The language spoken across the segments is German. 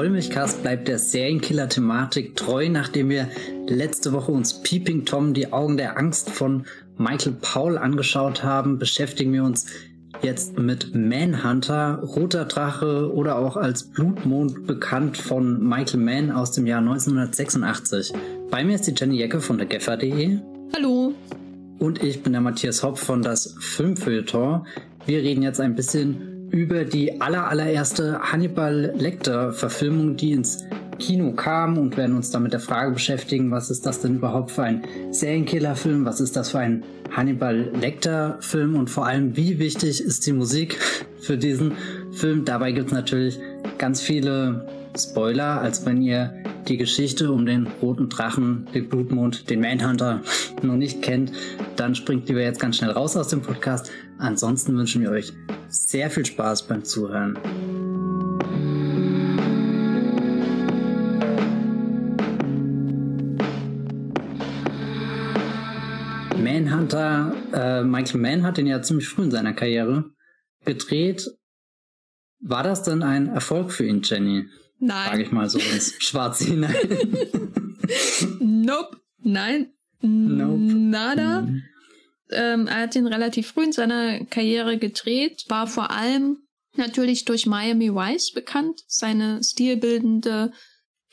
Wollmilchcast bleibt der Serienkiller-Thematik treu, nachdem wir letzte Woche uns Peeping Tom, die Augen der Angst von Michael Paul angeschaut haben, beschäftigen wir uns jetzt mit Manhunter, Roter Drache oder auch als Blutmond bekannt von Michael Mann aus dem Jahr 1986. Bei mir ist die Jenny Jecke von der Geffer.de. Hallo. Und ich bin der Matthias Hopp von das Filmfilter. Wir reden jetzt ein bisschen über die aller, allererste Hannibal Lecter Verfilmung, die ins Kino kam und werden uns damit der Frage beschäftigen, was ist das denn überhaupt für ein Serienkiller-Film, was ist das für ein Hannibal Lecter-Film und vor allem, wie wichtig ist die Musik für diesen Film. Dabei gibt es natürlich ganz viele Spoiler, als wenn ihr die Geschichte um den roten Drachen, den Blutmond, den Manhunter noch nicht kennt, dann springt lieber jetzt ganz schnell raus aus dem Podcast. Ansonsten wünschen wir euch sehr viel Spaß beim Zuhören. Manhunter, äh, Michael Mann hat den ja ziemlich früh in seiner Karriere gedreht. War das denn ein Erfolg für ihn, Jenny? Nein. Frage ich mal so ins Schwarze hinein. nope. Nein. Nope. Nada. Mhm. Ähm, er hat ihn relativ früh in seiner Karriere gedreht, war vor allem natürlich durch Miami Vice bekannt, seine stilbildende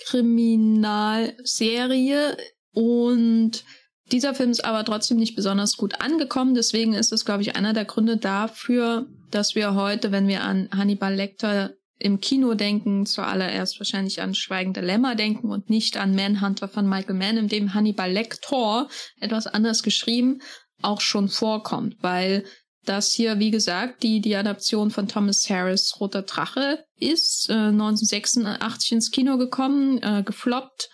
Kriminalserie und dieser Film ist aber trotzdem nicht besonders gut angekommen, deswegen ist es, glaube ich, einer der Gründe dafür, dass wir heute, wenn wir an Hannibal Lecter im Kino denken, zuallererst wahrscheinlich an Schweigende Lämmer denken und nicht an Manhunter von Michael Mann, in dem Hannibal Lecter, etwas anders geschrieben, auch schon vorkommt, weil das hier, wie gesagt, die, die Adaption von Thomas Harris Roter Drache ist, äh, 1986 ins Kino gekommen, äh, gefloppt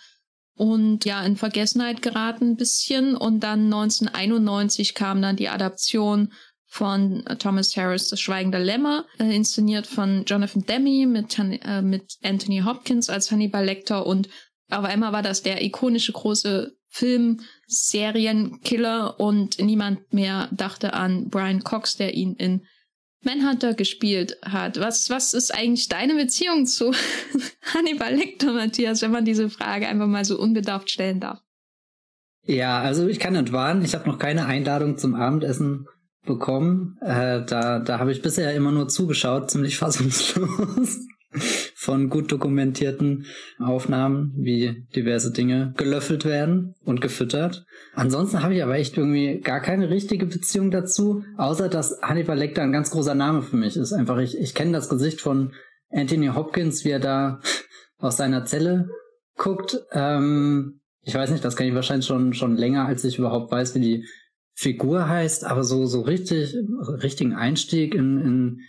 und ja, in Vergessenheit geraten ein bisschen. Und dann 1991 kam dann die Adaption von äh, Thomas Harris, Das Schweigende Lämmer, äh, inszeniert von Jonathan Demme mit, äh, mit Anthony Hopkins als Hannibal Lecter und auf einmal war das der ikonische große Film, Serienkiller und niemand mehr dachte an Brian Cox, der ihn in Manhunter gespielt hat. Was, was ist eigentlich deine Beziehung zu Hannibal Lecter, Matthias, wenn man diese Frage einfach mal so unbedarft stellen darf? Ja, also ich kann nicht warnen. Ich habe noch keine Einladung zum Abendessen bekommen. Äh, da da habe ich bisher immer nur zugeschaut, ziemlich fassungslos von gut dokumentierten Aufnahmen, wie diverse Dinge gelöffelt werden und gefüttert. Ansonsten habe ich aber echt irgendwie gar keine richtige Beziehung dazu, außer dass Hannibal Lecter ein ganz großer Name für mich ist. Einfach, ich, ich kenne das Gesicht von Anthony Hopkins, wie er da aus seiner Zelle guckt. Ähm, ich weiß nicht, das kenne ich wahrscheinlich schon, schon länger, als ich überhaupt weiß, wie die Figur heißt, aber so, so richtig, richtigen Einstieg in, in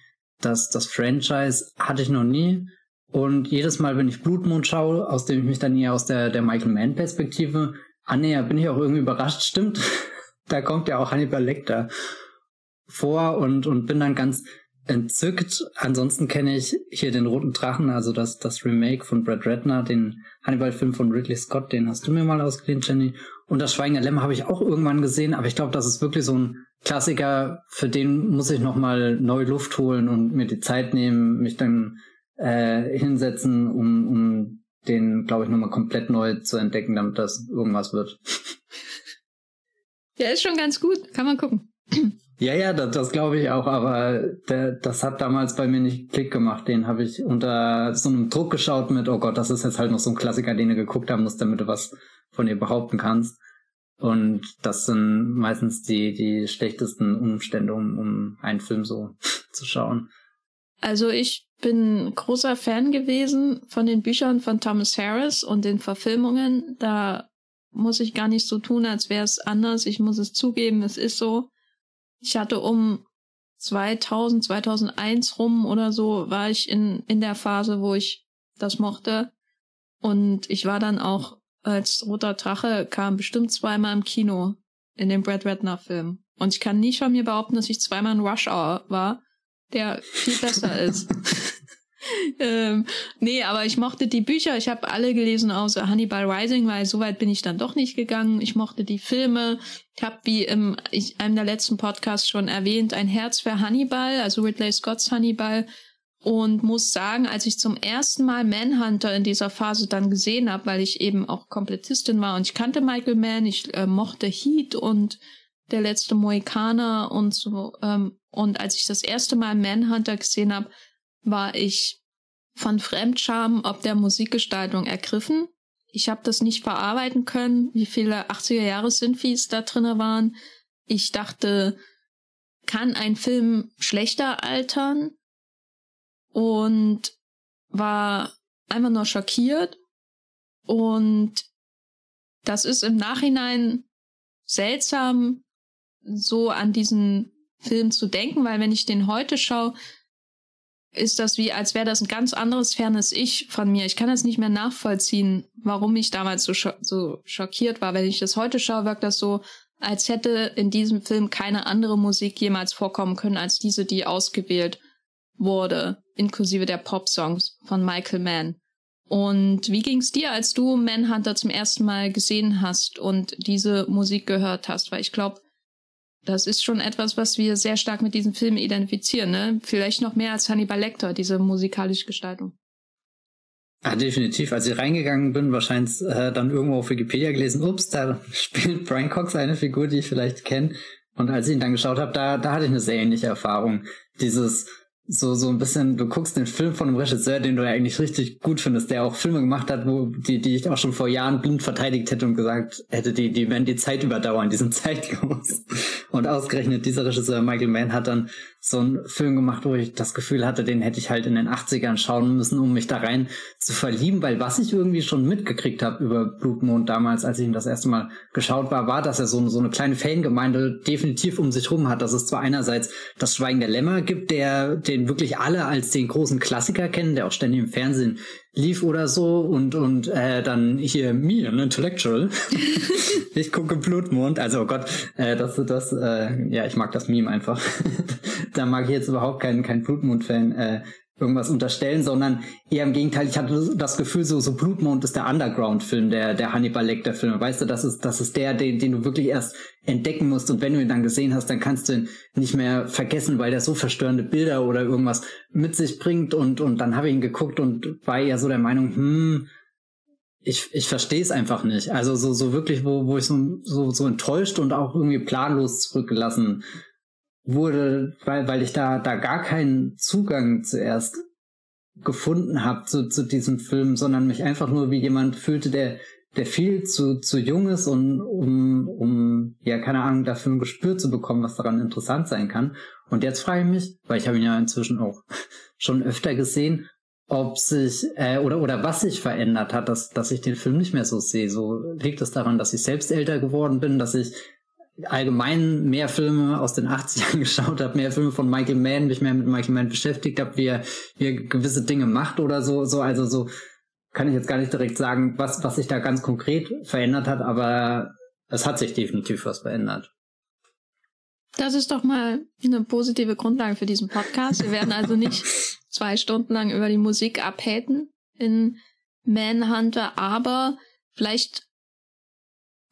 das, das Franchise hatte ich noch nie. Und jedes Mal, wenn ich Blutmond schaue, aus dem ich mich dann eher aus der, der Michael Mann-Perspektive annäher, bin ich auch irgendwie überrascht. Stimmt, da kommt ja auch Hannibal Lecter vor und, und bin dann ganz entzückt. Ansonsten kenne ich hier den Roten Drachen, also das, das Remake von Brad Redner, den Hannibal-Film von Ridley Scott, den hast du mir mal ausgeliehen, Jenny. Und das Schweigen der Lämmer habe ich auch irgendwann gesehen, aber ich glaube, das ist wirklich so ein Klassiker, für den muss ich nochmal neu Luft holen und mir die Zeit nehmen, mich dann äh, hinsetzen, um, um den, glaube ich, nochmal komplett neu zu entdecken, damit das irgendwas wird. Ja, ist schon ganz gut. Kann man gucken. Ja, ja, das, das glaube ich auch, aber der, das hat damals bei mir nicht Klick gemacht. Den habe ich unter so einem Druck geschaut mit, oh Gott, das ist jetzt halt noch so ein Klassiker, den du geguckt haben musst, damit du was von ihr behaupten kannst. Und das sind meistens die, die schlechtesten Umstände, um, um einen Film so zu schauen. Also ich bin großer Fan gewesen von den Büchern von Thomas Harris und den Verfilmungen. Da muss ich gar nicht so tun, als wäre es anders. Ich muss es zugeben, es ist so. Ich hatte um 2000, 2001 rum oder so, war ich in, in der Phase, wo ich das mochte. Und ich war dann auch als Roter Drache kam bestimmt zweimal im Kino in dem Brad Redner Film. Und ich kann nicht von mir behaupten, dass ich zweimal in Rush Hour war, der viel besser ist. ähm, nee, aber ich mochte die Bücher. Ich habe alle gelesen außer Hannibal Rising, weil so weit bin ich dann doch nicht gegangen. Ich mochte die Filme. Ich habe, wie im ich, einem der letzten Podcasts schon erwähnt, ein Herz für Hannibal, also Ridley Scotts Hannibal. und muss sagen, als ich zum ersten Mal Manhunter in dieser Phase dann gesehen habe, weil ich eben auch Komplettistin war und ich kannte Michael Mann, ich äh, mochte Heat und der letzte Mohikaner und so. Ähm, und als ich das erste Mal Manhunter gesehen habe, war ich von Fremdscham ob der Musikgestaltung ergriffen. Ich habe das nicht verarbeiten können, wie viele 80er Jahre Synthes da drinne waren. Ich dachte, kann ein Film schlechter altern? Und war einfach nur schockiert. Und das ist im Nachhinein seltsam, so an diesen Film zu denken, weil wenn ich den heute schaue, ist das wie, als wäre das ein ganz anderes, fernes Ich von mir. Ich kann das nicht mehr nachvollziehen, warum ich damals so, scho so schockiert war. Wenn ich das heute schaue, wirkt das so, als hätte in diesem Film keine andere Musik jemals vorkommen können als diese, die ausgewählt wurde, inklusive der Pop-Songs von Michael Mann. Und wie ging's dir, als du Manhunter zum ersten Mal gesehen hast und diese Musik gehört hast? Weil ich glaube, das ist schon etwas, was wir sehr stark mit diesem Film identifizieren, ne? Vielleicht noch mehr als Hannibal Lecter, diese musikalische Gestaltung. Ah, definitiv. Als ich reingegangen bin, wahrscheinlich äh, dann irgendwo auf Wikipedia gelesen, ups, da spielt Brian Cox eine Figur, die ich vielleicht kenne. Und als ich ihn dann geschaut habe, da, da hatte ich eine sehr ähnliche Erfahrung. Dieses, so, so ein bisschen, du guckst den Film von einem Regisseur, den du ja eigentlich richtig gut findest, der auch Filme gemacht hat, wo, die, die ich auch schon vor Jahren blind verteidigt hätte und gesagt hätte, die, die werden die Zeit überdauern, die sind zeitlos. Und ausgerechnet dieser Regisseur Michael Mann hat dann so einen Film gemacht, wo ich das Gefühl hatte, den hätte ich halt in den 80ern schauen müssen, um mich da rein zu verlieben, weil was ich irgendwie schon mitgekriegt habe über Blutmond damals, als ich ihn das erste Mal geschaut war, war, dass er so, so eine kleine Fangemeinde definitiv um sich rum hat. Dass es zwar einerseits das Schweigen der Lämmer gibt, der den wirklich alle als den großen Klassiker kennen, der auch ständig im Fernsehen lief oder so und und äh, dann hier mir ein Intellectual. Ich gucke Blutmond. Also oh Gott äh, das das äh, ja ich mag das Meme einfach. Da mag ich jetzt überhaupt keinen kein Blutmond-Fan äh, irgendwas unterstellen, sondern eher im Gegenteil, ich hatte das Gefühl, so, so Blutmond ist der Underground-Film, der, der Hannibal Lecter-Film. Weißt du, das ist, das ist der, den, den du wirklich erst entdecken musst und wenn du ihn dann gesehen hast, dann kannst du ihn nicht mehr vergessen, weil der so verstörende Bilder oder irgendwas mit sich bringt und, und dann habe ich ihn geguckt und war eher so der Meinung, hm, ich, ich verstehe es einfach nicht. Also so, so wirklich, wo, wo ich so, so, so enttäuscht und auch irgendwie planlos zurückgelassen wurde, weil, weil ich da, da gar keinen Zugang zuerst gefunden habe zu, zu diesem Film, sondern mich einfach nur wie jemand fühlte, der, der viel zu, zu jung ist und um, um, ja, keine Ahnung, dafür ein Gespür zu bekommen, was daran interessant sein kann. Und jetzt frage ich mich, weil ich habe ihn ja inzwischen auch schon öfter gesehen, ob sich äh, oder oder was sich verändert hat, dass dass ich den Film nicht mehr so sehe. So liegt es daran, dass ich selbst älter geworden bin, dass ich allgemein mehr Filme aus den 80ern geschaut habe, mehr Filme von Michael Mann, mich mehr mit Michael Mann beschäftigt habe, wie er, wie er gewisse Dinge macht oder so, so, also so kann ich jetzt gar nicht direkt sagen, was, was sich da ganz konkret verändert hat, aber es hat sich definitiv was verändert. Das ist doch mal eine positive Grundlage für diesen Podcast. Wir werden also nicht zwei Stunden lang über die Musik abhäten in Manhunter, aber vielleicht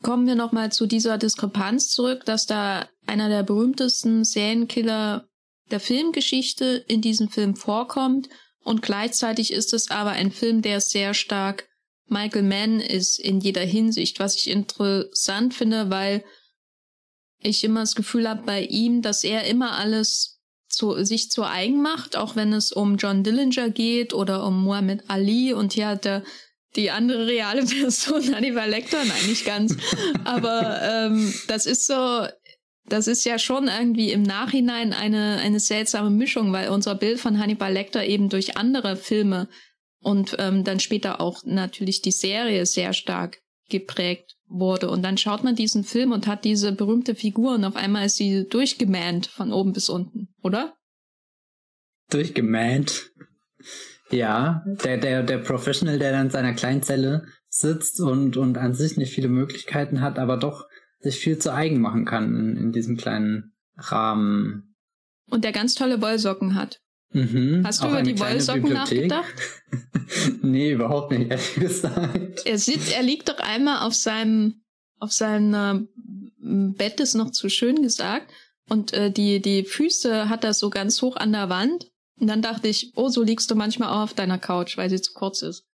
kommen wir nochmal zu dieser Diskrepanz zurück, dass da einer der berühmtesten Serienkiller der Filmgeschichte in diesem Film vorkommt. Und gleichzeitig ist es aber ein Film, der sehr stark Michael Mann ist in jeder Hinsicht, was ich interessant finde, weil ich immer das Gefühl habe bei ihm, dass er immer alles zu, sich zu eigen macht, auch wenn es um John Dillinger geht oder um Muhammad Ali. Und hier hat er die andere reale Person, Hannibal Lecter, nein, nicht ganz. Aber ähm, das ist so, das ist ja schon irgendwie im Nachhinein eine, eine seltsame Mischung, weil unser Bild von Hannibal Lecter eben durch andere Filme und ähm, dann später auch natürlich die Serie sehr stark geprägt wurde. Und dann schaut man diesen Film und hat diese berühmte Figur und auf einmal ist sie durchgemäht von oben bis unten, oder? Durchgemäht. Ja, der, der, der Professional, der dann in seiner kleinen Zelle sitzt und, und an sich nicht viele Möglichkeiten hat, aber doch sich viel zu eigen machen kann in, in diesem kleinen Rahmen. Und der ganz tolle Wollsocken hat. Mhm, Hast du über die Wollsocken Bibliothek? nachgedacht? nee, überhaupt nicht, ehrlich gesagt. Er sitzt, er liegt doch einmal auf seinem, auf seinem Bett, ist noch zu schön gesagt, und äh, die, die Füße hat er so ganz hoch an der Wand Und dann dachte ich, oh, so liegst du manchmal auch auf deiner Couch, weil sie zu kurz ist.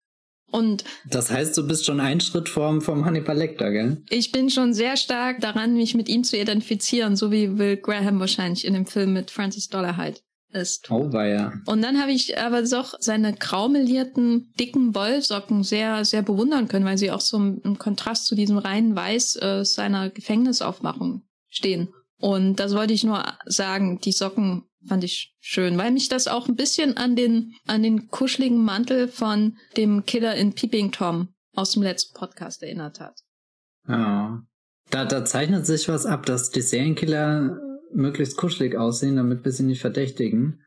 Und das heißt, du bist schon einen Schritt vom, vom Hannibal Lecter, gell? Ich bin schon sehr stark daran, mich mit ihm zu identifizieren, so wie Will Graham wahrscheinlich in dem Film mit Francis Dollarhide ist. Oh, war ja. Und dann habe ich aber doch seine graumelierten, dicken Wollsocken sehr, sehr bewundern können, weil sie auch so im, Kontrast zu diesem reinen Weiß äh, seiner Gefängnisaufmachung stehen. Und das wollte ich nur sagen, die Socken fand ich schön, weil mich das auch ein bisschen an den, an den kuscheligen Mantel von dem Killer in Peeping Tom aus dem letzten Podcast erinnert hat. Ja. Da, da zeichnet sich was ab, dass die Serienkiller möglichst kuschelig aussehen, damit wir sie nicht verdächtigen.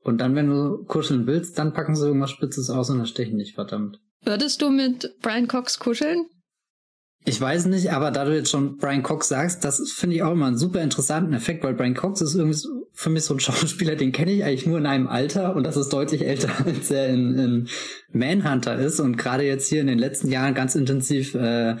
Und dann, wenn du kuscheln willst, dann packen sie irgendwas Spitzes aus und erstechen dich, verdammt. Würdest du mit Brian Cox kuscheln? Ich weiß nicht, aber da du jetzt schon Brian Cox sagst, das finde ich auch immer einen super interessanten Effekt, weil Brian Cox ist irgendwie für mich so ein Schauspieler, den kenne ich eigentlich nur in einem Alter und das ist deutlich älter, als er in, in Manhunter ist und gerade jetzt hier in den letzten Jahren ganz intensiv äh,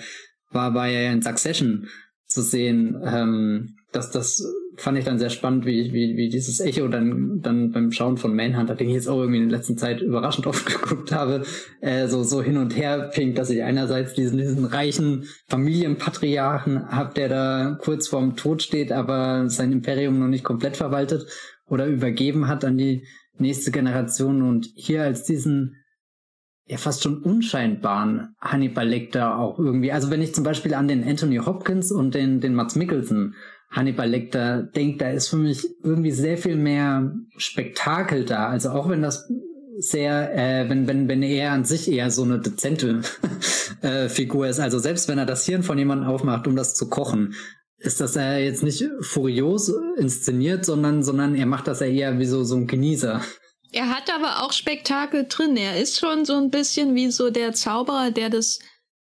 war, er in Succession zu sehen. Ähm, dass das fand ich dann sehr spannend, wie, wie, wie dieses Echo dann, dann beim Schauen von Manhunter, den ich jetzt auch irgendwie in der letzten Zeit überraschend oft geguckt habe, äh, so, so hin und her pinkt, dass ich einerseits diesen, diesen reichen Familienpatriarchen hab, der da kurz vorm Tod steht, aber sein Imperium noch nicht komplett verwaltet oder übergeben hat an die nächste Generation und hier als diesen ja fast schon unscheinbaren Hannibal Lecter auch irgendwie. Also wenn ich zum Beispiel an den Anthony Hopkins und den, den Mats Mikkelsen Hannibal Lecter denkt, da ist für mich irgendwie sehr viel mehr Spektakel da. Also auch wenn das sehr, äh, wenn, wenn, wenn er an sich eher so eine dezente äh, Figur ist. Also selbst wenn er das Hirn von jemandem aufmacht, um das zu kochen, ist das er jetzt nicht furios inszeniert, sondern, sondern er macht das ja eher wie so, so ein Genießer. Er hat aber auch Spektakel drin. Er ist schon so ein bisschen wie so der Zauberer, der das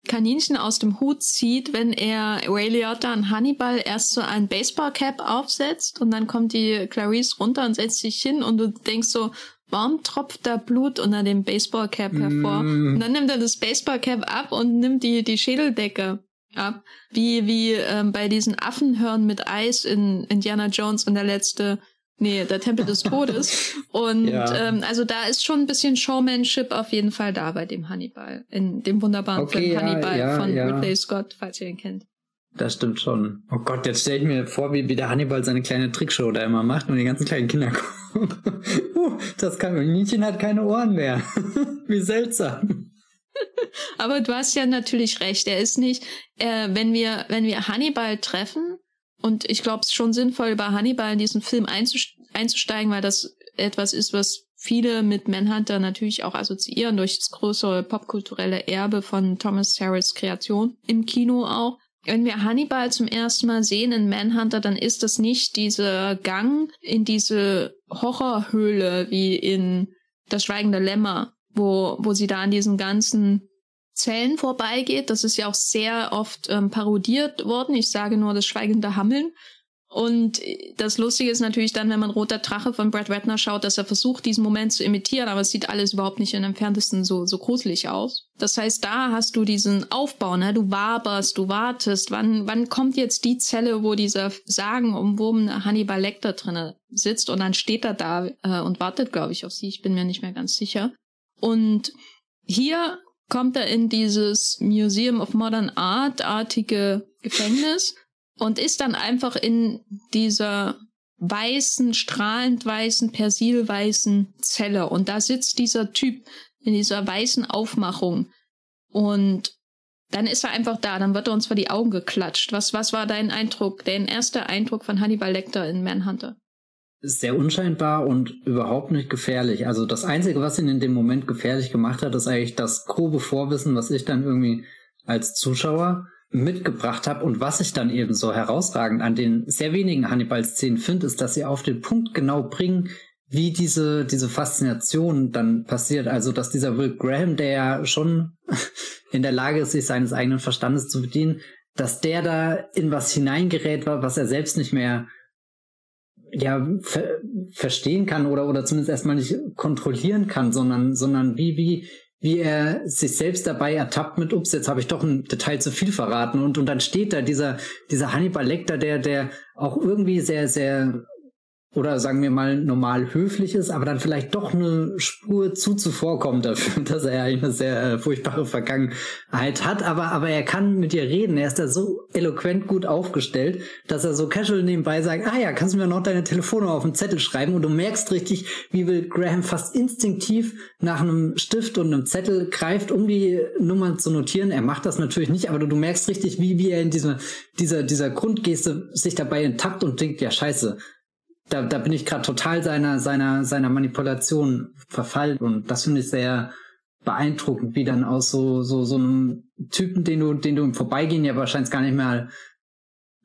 Kaninchen aus dem Hut zieht, wenn er Ray Liotta und Hannibal erst so ein Baseballcap aufsetzt und dann kommt die Clarice runter und setzt sich hin und du denkst so, warum tropft da Blut unter dem Baseballcap hervor? Mm. Und dann nimmt er das Baseballcap ab und nimmt die, die Schädeldecke ab. Wie, wie ähm, bei diesen Affenhörn mit Eis in Indiana Jones und der letzte Nee, der Tempel des Todes. Und ja. ähm, also da ist schon ein bisschen Showmanship auf jeden Fall da bei dem Hannibal. In dem wunderbaren okay, Film ja, Hannibal ja, von Ridley Scott, falls ihr ihn kennt. Das stimmt schon. Oh Gott, jetzt stell ich mir vor, wie, wie der Hannibal seine kleine Trickshow da immer macht und die ganzen kleinen Kinder kommen. uh, das kann Mädchen hat keine Ohren mehr. wie seltsam. Aber du hast ja natürlich recht. Er ist nicht, äh, wenn wir, wenn wir Hannibal treffen, und ich glaube, es ist schon sinnvoll, über Hannibal in diesen Film einzusteigen, weil das etwas ist, was viele mit Manhunter natürlich auch assoziieren durch das größere popkulturelle Erbe von Thomas Harris Kreation im Kino auch. Wenn wir Hannibal zum ersten Mal sehen in Manhunter, dann ist das nicht dieser Gang in diese Horrorhöhle wie in Das Schweigende Lämmer, wo, wo sie da an diesen ganzen Zellen vorbeigeht. Das ist ja auch sehr oft ähm, parodiert worden. Ich sage nur das schweigende Hammeln. Und das Lustige ist natürlich dann, wenn man Roter Drache von Brad Ratner schaut, dass er versucht, diesen Moment zu imitieren, aber es sieht alles überhaupt nicht in entferntesten so, so gruselig aus. Das heißt, da hast du diesen Aufbau, ne? Du waberst, du wartest. Wann, wann kommt jetzt die Zelle, wo dieser sagenumwobene Hannibal Lecter drinne sitzt und dann steht er da äh, und wartet, glaube ich, auf sie. Ich bin mir nicht mehr ganz sicher. Und hier kommt er in dieses Museum of Modern Art artige Gefängnis und ist dann einfach in dieser weißen, strahlend weißen, persilweißen Zelle. Und da sitzt dieser Typ in dieser weißen Aufmachung. Und dann ist er einfach da, dann wird er uns vor die Augen geklatscht. Was, was war dein Eindruck, dein erster Eindruck von Hannibal Lecter in Manhunter? Sehr unscheinbar und überhaupt nicht gefährlich. Also das Einzige, was ihn in dem Moment gefährlich gemacht hat, ist eigentlich das grobe Vorwissen, was ich dann irgendwie als Zuschauer mitgebracht habe und was ich dann eben so herausragend an den sehr wenigen Hannibal-Szenen finde, ist, dass sie auf den Punkt genau bringen, wie diese, diese Faszination dann passiert. Also, dass dieser Will Graham, der ja schon in der Lage ist, sich seines eigenen Verstandes zu bedienen, dass der da in was hineingerät war, was er selbst nicht mehr ja ver verstehen kann oder oder zumindest erstmal nicht kontrollieren kann, sondern sondern wie wie wie er sich selbst dabei ertappt mit, ups, jetzt habe ich doch ein Detail zu viel verraten und und dann steht da dieser dieser Hannibal Lecter, der der auch irgendwie sehr sehr oder sagen wir mal normal höflich ist, aber dann vielleicht doch eine Spur zu zuvorkommt dafür, dass er eine sehr äh, furchtbare Vergangenheit hat. Aber, aber er kann mit dir reden. Er ist da so eloquent gut aufgestellt, dass er so casual nebenbei sagt, ah ja, kannst du mir noch deine Telefonnummer auf den Zettel schreiben? Und du merkst richtig, wie Will Graham fast instinktiv nach einem Stift und einem Zettel greift, um die Nummer zu notieren. Er macht das natürlich nicht, aber du, du merkst richtig, wie, wie er in dieser, dieser, dieser Grundgeste sich dabei enttappt und denkt, ja scheiße, da, da bin ich gerade total seiner, seiner, seiner Manipulation verfallen. Und das finde ich sehr beeindruckend, wie dann aus so, so, so einem Typen, den du, den du im Vorbeigehen ja wahrscheinlich gar nicht mehr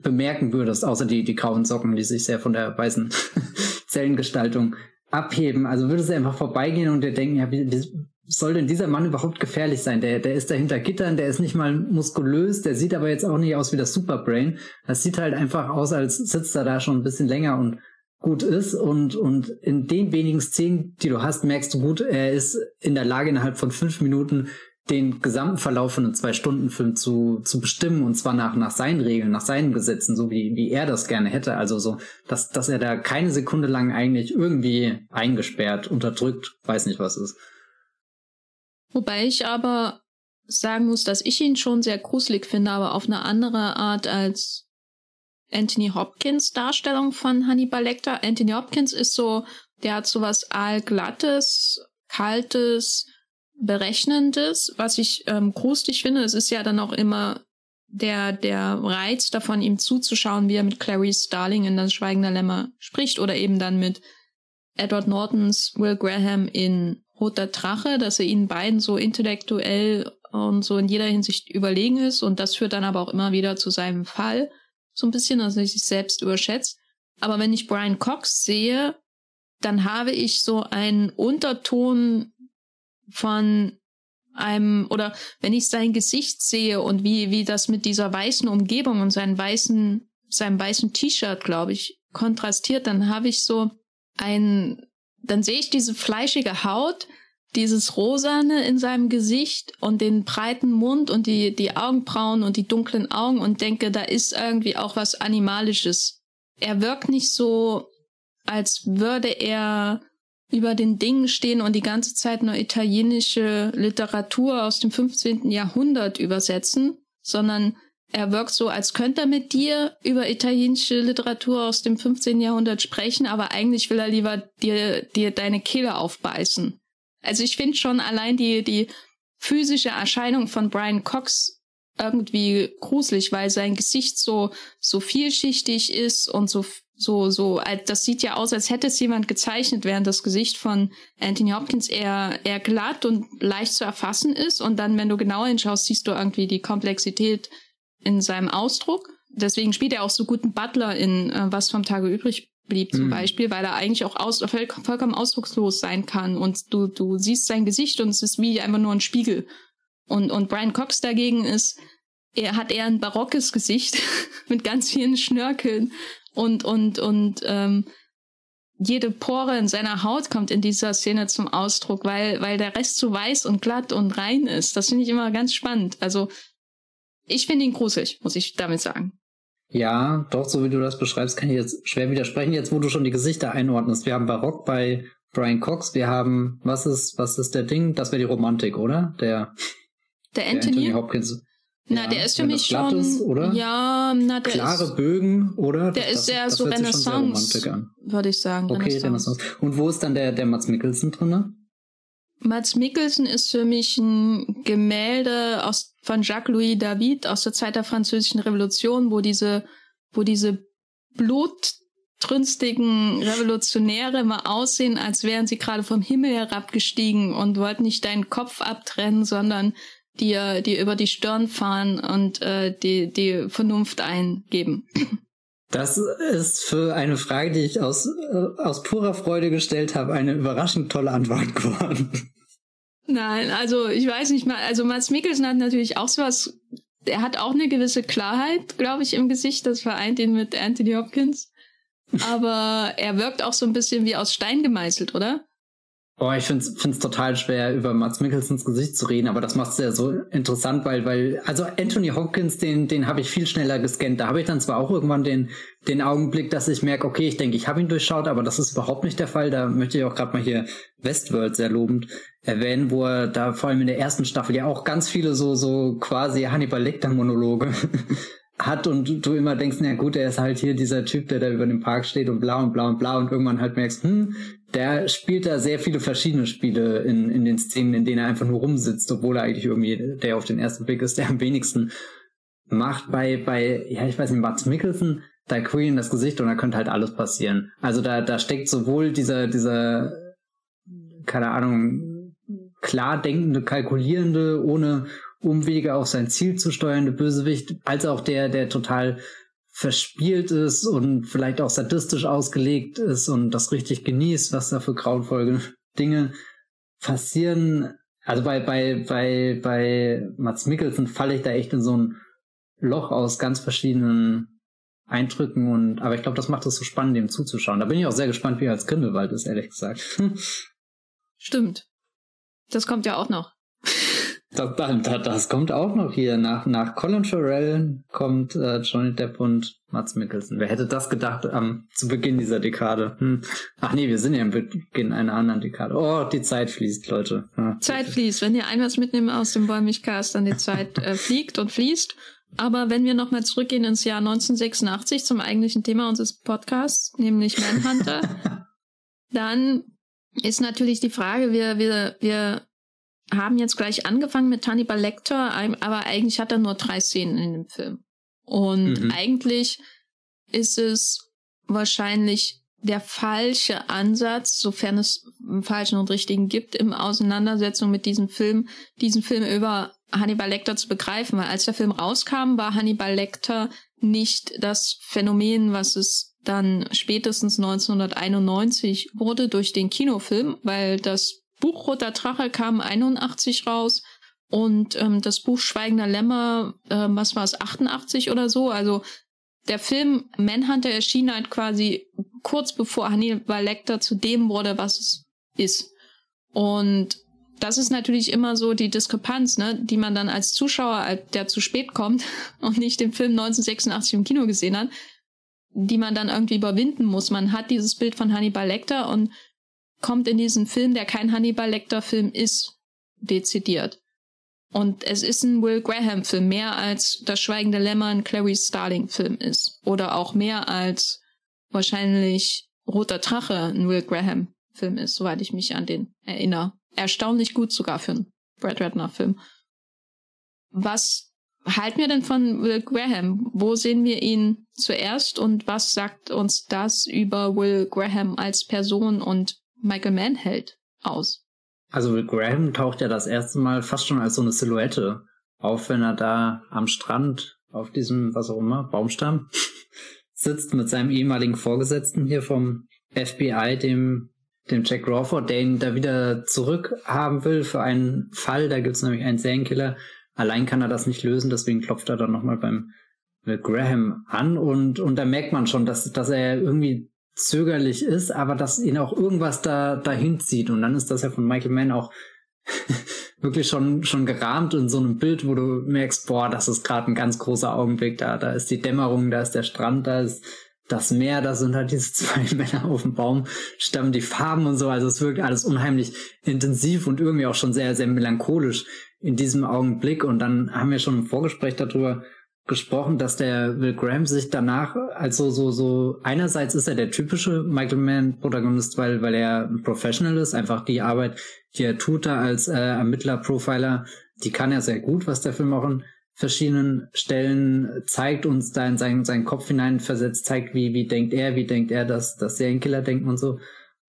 bemerken würdest, außer die, die grauen Socken, die sich sehr von der weißen Zellengestaltung abheben. Also würdest du einfach vorbeigehen und dir denken, ja, wie, wie soll denn dieser Mann überhaupt gefährlich sein? Der, der ist da hinter Gittern, der ist nicht mal muskulös, der sieht aber jetzt auch nicht aus wie das Superbrain. Das sieht halt einfach aus, als sitzt er da schon ein bisschen länger und gut ist und, und in den wenigen Szenen, die du hast, merkst du gut, er ist in der Lage, innerhalb von fünf Minuten den gesamten Verlauf von einem Zwei-Stunden-Film zu, zu bestimmen und zwar nach, nach seinen Regeln, nach seinen Gesetzen, so wie, wie er das gerne hätte. Also so, dass, dass er da keine Sekunde lang eigentlich irgendwie eingesperrt, unterdrückt, weiß nicht was ist. Wobei ich aber sagen muss, dass ich ihn schon sehr gruselig finde, aber auf eine andere Art als Anthony Hopkins Darstellung von Hannibal Lecter. Anthony Hopkins ist so, der hat so was allglattes, kaltes, berechnendes, was ich ähm, gruselig finde. Es ist ja dann auch immer der, der Reiz davon, ihm zuzuschauen, wie er mit Clarice Starling in Das Schweigende Lämmer spricht oder eben dann mit Edward Nortons Will Graham in Roter Drache, dass er ihnen beiden so intellektuell und so in jeder Hinsicht überlegen ist und das führt dann aber auch immer wieder zu seinem Fall so ein bisschen, also ich selbst überschätzt. Aber wenn ich Brian Cox sehe, dann habe ich so einen Unterton von einem, oder wenn ich sein Gesicht sehe und wie, wie das mit dieser weißen Umgebung und seinen weißen, seinem weißen T-Shirt, glaube ich, kontrastiert, dann habe ich so ein, dann sehe ich diese fleischige Haut, dieses Rosane in seinem Gesicht und den breiten Mund und die, die Augenbrauen und die dunklen Augen und denke, da ist irgendwie auch was Animalisches. Er wirkt nicht so, als würde er über den Dingen stehen und die ganze Zeit nur italienische Literatur aus dem 15. Jahrhundert übersetzen, sondern er wirkt so, als könnte er mit dir über italienische Literatur aus dem 15. Jahrhundert sprechen, aber eigentlich will er lieber dir, dir deine Kehle aufbeißen. Also ich finde schon allein die, die physische Erscheinung von Brian Cox irgendwie gruselig, weil sein Gesicht so, so vielschichtig ist und so, so, so, das sieht ja aus, als hätte es jemand gezeichnet, während das Gesicht von Anthony Hopkins eher, eher glatt und leicht zu erfassen ist. Und dann, wenn du genauer hinschaust, siehst du irgendwie die Komplexität in seinem Ausdruck. Deswegen spielt er auch so guten Butler in äh, Was vom Tage übrig blieb zum mhm. Beispiel, weil er eigentlich auch aus, vollkommen ausdruckslos sein kann und du, du siehst sein Gesicht und es ist wie einfach nur ein Spiegel. Und, und Brian Cox dagegen ist, er hat eher ein barockes Gesicht mit ganz vielen Schnörkeln und, und, und ähm, jede Pore in seiner Haut kommt in dieser Szene zum Ausdruck, weil, weil der Rest so weiß und glatt und rein ist. Das finde ich immer ganz spannend. Also ich finde ihn gruselig, muss ich damit sagen. Ja, doch, so wie du das beschreibst, kann ich jetzt schwer widersprechen, jetzt wo du schon die Gesichter einordnest. Wir haben Barock bei Brian Cox, wir haben, was ist, was ist der Ding? Das wäre die Romantik, oder? Der, der Anthony, der Anthony Hopkins. Na, ja, der ist für mich schon, ist, oder? ja, na, der Klare ist, Bögen, oder? Der das, ist sehr so Renaissance, würde ich sagen. Okay, Renaissance. Renaissance. Und wo ist dann der, der Mats Mikkelsen drinne? Mats Mikkelsen ist für mich ein Gemälde aus, von Jacques-Louis David aus der Zeit der Französischen Revolution, wo diese, wo diese bluttrünstigen Revolutionäre mal aussehen, als wären sie gerade vom Himmel herabgestiegen und wollten nicht deinen Kopf abtrennen, sondern dir, dir über die Stirn fahren und äh, die, die Vernunft eingeben. Das ist für eine Frage, die ich aus, äh, aus purer Freude gestellt habe, eine überraschend tolle Antwort geworden. Nein, also ich weiß nicht mal, also Mats Mikkelsen hat natürlich auch sowas, er hat auch eine gewisse Klarheit, glaube ich, im Gesicht, das vereint ihn mit Anthony Hopkins. Aber er wirkt auch so ein bisschen wie aus Stein gemeißelt, oder? Oh, ich finde es total schwer, über Mats Mikkelsens Gesicht zu reden, aber das macht es ja so interessant, weil, weil, also Anthony Hopkins, den, den habe ich viel schneller gescannt. Da habe ich dann zwar auch irgendwann den, den Augenblick, dass ich merke, okay, ich denke, ich habe ihn durchschaut, aber das ist überhaupt nicht der Fall. Da möchte ich auch gerade mal hier Westworld sehr lobend erwähnen, wo er da vor allem in der ersten Staffel ja auch ganz viele so, so quasi Hannibal Lecter-Monologe hat und du immer denkst, na gut, er ist halt hier dieser Typ, der da über dem Park steht und bla und bla und bla und irgendwann halt merkst, hm, der spielt da sehr viele verschiedene Spiele in, in den Szenen, in denen er einfach nur rumsitzt, obwohl er eigentlich irgendwie der auf den ersten Blick ist, der am wenigsten macht bei, bei, ja, ich weiß nicht, Mats Mikkelsen, da queen das Gesicht und da könnte halt alles passieren. Also da, da steckt sowohl dieser, dieser, keine Ahnung, klar denkende, kalkulierende, ohne Umwege auf sein Ziel zu steuernde Bösewicht, als auch der, der total verspielt ist und vielleicht auch sadistisch ausgelegt ist und das richtig genießt, was da für grauenvolle Dinge passieren. Also bei, bei, bei, bei Mats Mikkelsen falle ich da echt in so ein Loch aus ganz verschiedenen Eindrücken und, aber ich glaube, das macht es so spannend, dem zuzuschauen. Da bin ich auch sehr gespannt, wie er als Grindelwald ist, ehrlich gesagt. Stimmt. Das kommt ja auch noch. Das, das, das, kommt auch noch hier. Nach, nach Colin Farrell kommt äh, Johnny Depp und Mats Mikkelsen. Wer hätte das gedacht am zu Beginn dieser Dekade? Hm. Ach nee, wir sind ja am Beginn einer anderen Dekade. Oh, die Zeit fließt, Leute. Ja. Zeit fließt. Wenn ihr ein was mitnehmt aus dem Bäumigcast, dann die Zeit äh, fliegt und fließt. Aber wenn wir nochmal zurückgehen ins Jahr 1986 zum eigentlichen Thema unseres Podcasts, nämlich Manhunter, dann ist natürlich die Frage, wir, wir, wir haben jetzt gleich angefangen mit Hannibal Lecter, aber eigentlich hat er nur drei Szenen in dem Film. Und mhm. eigentlich ist es wahrscheinlich der falsche Ansatz, sofern es einen falschen und richtigen gibt, im Auseinandersetzung mit diesem Film, diesen Film über Hannibal Lecter zu begreifen, weil als der Film rauskam, war Hannibal Lecter nicht das Phänomen, was es dann spätestens 1991 wurde durch den Kinofilm, weil das Buch Roter Drache kam 81 raus und ähm, das Buch Schweigender Lämmer, äh, was war es, 88 oder so. Also der Film Manhunter erschien halt quasi kurz bevor Hannibal Lecter zu dem wurde, was es ist. Und das ist natürlich immer so die Diskrepanz, ne, die man dann als Zuschauer, der zu spät kommt und nicht den Film 1986 im Kino gesehen hat, die man dann irgendwie überwinden muss. Man hat dieses Bild von Hannibal Lecter und kommt in diesen Film, der kein Hannibal Lecter-Film ist, dezidiert. Und es ist ein Will Graham-Film, mehr als Das Schweigende Lämmer ein Clarice Starling-Film ist. Oder auch mehr als wahrscheinlich Roter Drache ein Will Graham-Film ist, soweit ich mich an den erinnere. Erstaunlich gut sogar für einen Brad Ratner-Film. Was halten wir denn von Will Graham? Wo sehen wir ihn zuerst und was sagt uns das über Will Graham als Person und Michael Mann hält aus. Also Will Graham taucht ja das erste Mal fast schon als so eine Silhouette auf, wenn er da am Strand auf diesem, was auch immer, Baumstamm sitzt mit seinem ehemaligen Vorgesetzten hier vom FBI, dem, dem Jack Crawford, der ihn da wieder zurückhaben will für einen Fall. Da gibt's nämlich einen Serienkiller. Allein kann er das nicht lösen, deswegen klopft er dann nochmal beim Will Graham an und, und da merkt man schon, dass, dass er irgendwie zögerlich ist, aber dass ihn auch irgendwas da dahin zieht. Und dann ist das ja von Michael Mann auch wirklich schon schon gerahmt in so einem Bild, wo du merkst, boah, das ist gerade ein ganz großer Augenblick da. Da ist die Dämmerung, da ist der Strand, da ist das Meer, da sind halt diese zwei Männer auf dem Baum, stammen die Farben und so. Also es wirkt alles unheimlich intensiv und irgendwie auch schon sehr, sehr melancholisch in diesem Augenblick. Und dann haben wir schon im Vorgespräch darüber gesprochen, dass der Will Graham sich danach, also so, so, einerseits ist er der typische Michael Mann-Protagonist, weil, weil er ein Professional ist, einfach die Arbeit, die er tut da als äh, Ermittler-Profiler, die kann er sehr gut, was der Film auch in verschiedenen Stellen zeigt, uns da in seinen, seinen Kopf hineinversetzt, zeigt, wie, wie denkt er, wie denkt er, dass, dass Serienkiller denken und so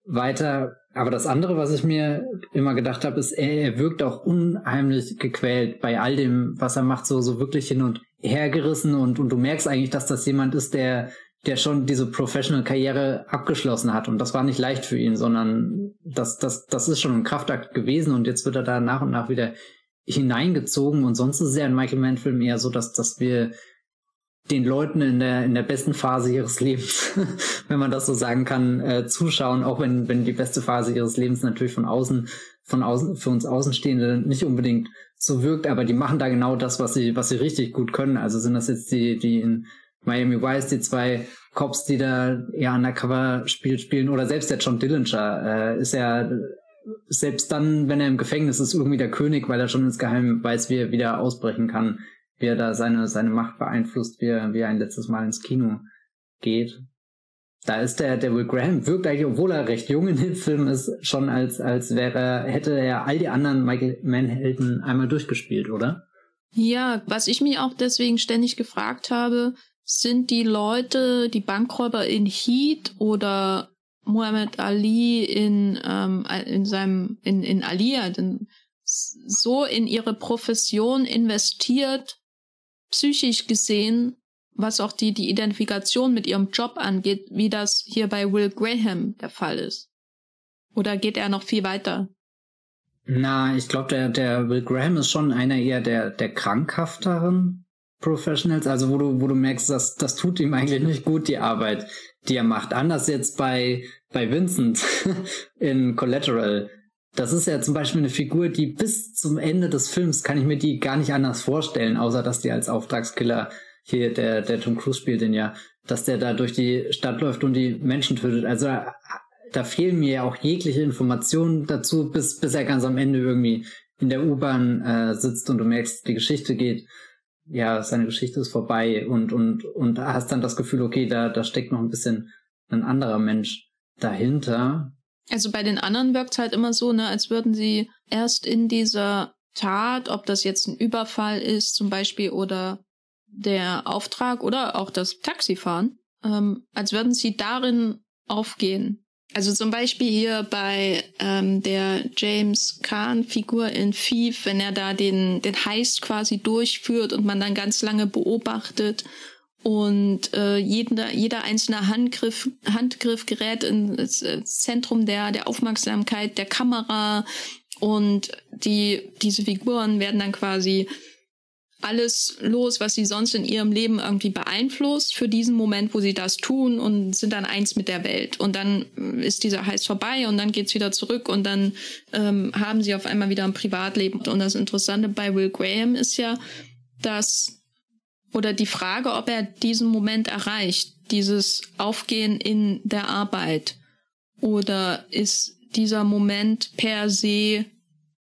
weiter. Aber das andere, was ich mir immer gedacht habe, ist, er, er wirkt auch unheimlich gequält bei all dem, was er macht, so, so wirklich hin und hergerissen und, und du merkst eigentlich, dass das jemand ist, der, der schon diese Professional-Karriere abgeschlossen hat. Und das war nicht leicht für ihn, sondern das, das, das ist schon ein Kraftakt gewesen und jetzt wird er da nach und nach wieder hineingezogen. Und sonst ist es ja in Michael Mann-Filmen eher so, dass, dass wir den Leuten in der, in der besten Phase ihres Lebens, wenn man das so sagen kann, äh, zuschauen, auch wenn, wenn die beste Phase ihres Lebens natürlich von außen, von außen, für uns Außenstehende nicht unbedingt so wirkt, aber die machen da genau das, was sie, was sie richtig gut können. Also sind das jetzt die, die in Miami Vice, die zwei Cops, die da eher undercover spielt, spielen, oder selbst der John Dillinger, äh, ist ja selbst dann, wenn er im Gefängnis ist, irgendwie der König, weil er schon insgeheim weiß, wie er wieder ausbrechen kann wie er da seine, seine Macht beeinflusst, wie er, wie er ein letztes Mal ins Kino geht. Da ist der, der Will Graham wirkt eigentlich, obwohl er recht jung in dem Film ist, schon als, als wäre, hätte er all die anderen Michael Mann-Helden einmal durchgespielt, oder? Ja, was ich mich auch deswegen ständig gefragt habe, sind die Leute, die Bankräuber in Heat oder Muhammad Ali in, ähm, in seinem, in, in Alia, denn so in ihre Profession investiert, psychisch gesehen, was auch die, die Identifikation mit ihrem Job angeht, wie das hier bei Will Graham der Fall ist? Oder geht er noch viel weiter? Na, ich glaube, der, der Will Graham ist schon einer eher der, der krankhafteren Professionals, also wo du, wo du merkst, dass das tut ihm eigentlich nicht gut, die Arbeit, die er macht. Anders jetzt bei, bei Vincent in Collateral das ist ja zum Beispiel eine Figur, die bis zum Ende des Films kann ich mir die gar nicht anders vorstellen, außer dass die als Auftragskiller hier, der, der Tom Cruise spielt den ja, dass der da durch die Stadt läuft und die Menschen tötet. Also da, da fehlen mir ja auch jegliche Informationen dazu, bis, bis er ganz am Ende irgendwie in der U-Bahn äh, sitzt und du merkst, die Geschichte geht, ja, seine Geschichte ist vorbei und, und, und hast dann das Gefühl, okay, da, da steckt noch ein bisschen ein anderer Mensch dahinter. Also bei den anderen wirkt es halt immer so, ne, als würden sie erst in dieser Tat, ob das jetzt ein Überfall ist zum Beispiel oder der Auftrag oder auch das Taxifahren, ähm, als würden sie darin aufgehen. Also zum Beispiel hier bei ähm, der James Kahn-Figur in Thief, wenn er da den, den Heist quasi durchführt und man dann ganz lange beobachtet und äh, jeder, jeder einzelne Handgriff, Handgriff gerät ins Zentrum der, der Aufmerksamkeit der Kamera und die, diese Figuren werden dann quasi alles los, was sie sonst in ihrem Leben irgendwie beeinflusst, für diesen Moment, wo sie das tun und sind dann eins mit der Welt. Und dann ist dieser Heiß vorbei und dann geht's wieder zurück und dann ähm, haben sie auf einmal wieder ein Privatleben. Und das Interessante bei Will Graham ist ja, dass oder die Frage, ob er diesen Moment erreicht, dieses Aufgehen in der Arbeit, oder ist dieser Moment per se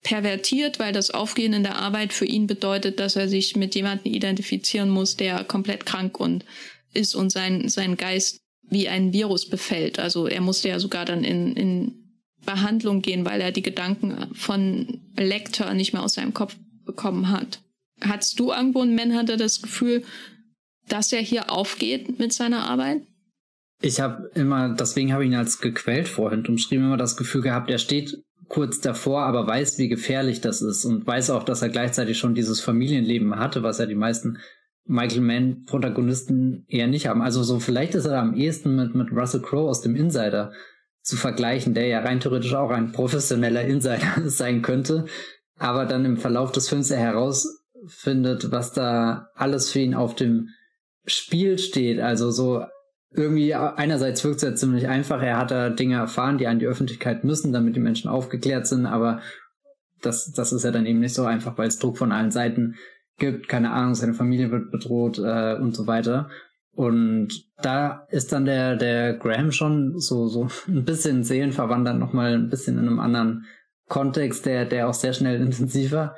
pervertiert, weil das Aufgehen in der Arbeit für ihn bedeutet, dass er sich mit jemandem identifizieren muss, der komplett krank und ist und sein, sein Geist wie ein Virus befällt. Also er musste ja sogar dann in, in Behandlung gehen, weil er die Gedanken von Lecter nicht mehr aus seinem Kopf bekommen hat. Hattest du irgendwo in Manhunter das Gefühl, dass er hier aufgeht mit seiner Arbeit? Ich habe immer, deswegen habe ich ihn als gequält vorhin umschrieben, immer das Gefühl gehabt, er steht kurz davor, aber weiß, wie gefährlich das ist und weiß auch, dass er gleichzeitig schon dieses Familienleben hatte, was ja die meisten Michael Mann Protagonisten eher nicht haben. Also so vielleicht ist er am ehesten mit, mit Russell Crowe aus dem Insider zu vergleichen, der ja rein theoretisch auch ein professioneller Insider sein könnte, aber dann im Verlauf des Films er heraus findet, was da alles für ihn auf dem Spiel steht. Also so irgendwie einerseits wirkt es ja ziemlich einfach. Er hat da Dinge erfahren, die an die Öffentlichkeit müssen, damit die Menschen aufgeklärt sind, aber das, das ist ja dann eben nicht so einfach, weil es Druck von allen Seiten gibt. Keine Ahnung, seine Familie wird bedroht äh, und so weiter. Und da ist dann der, der Graham schon so, so ein bisschen seelenverwandert, nochmal ein bisschen in einem anderen Kontext, der, der auch sehr schnell intensiver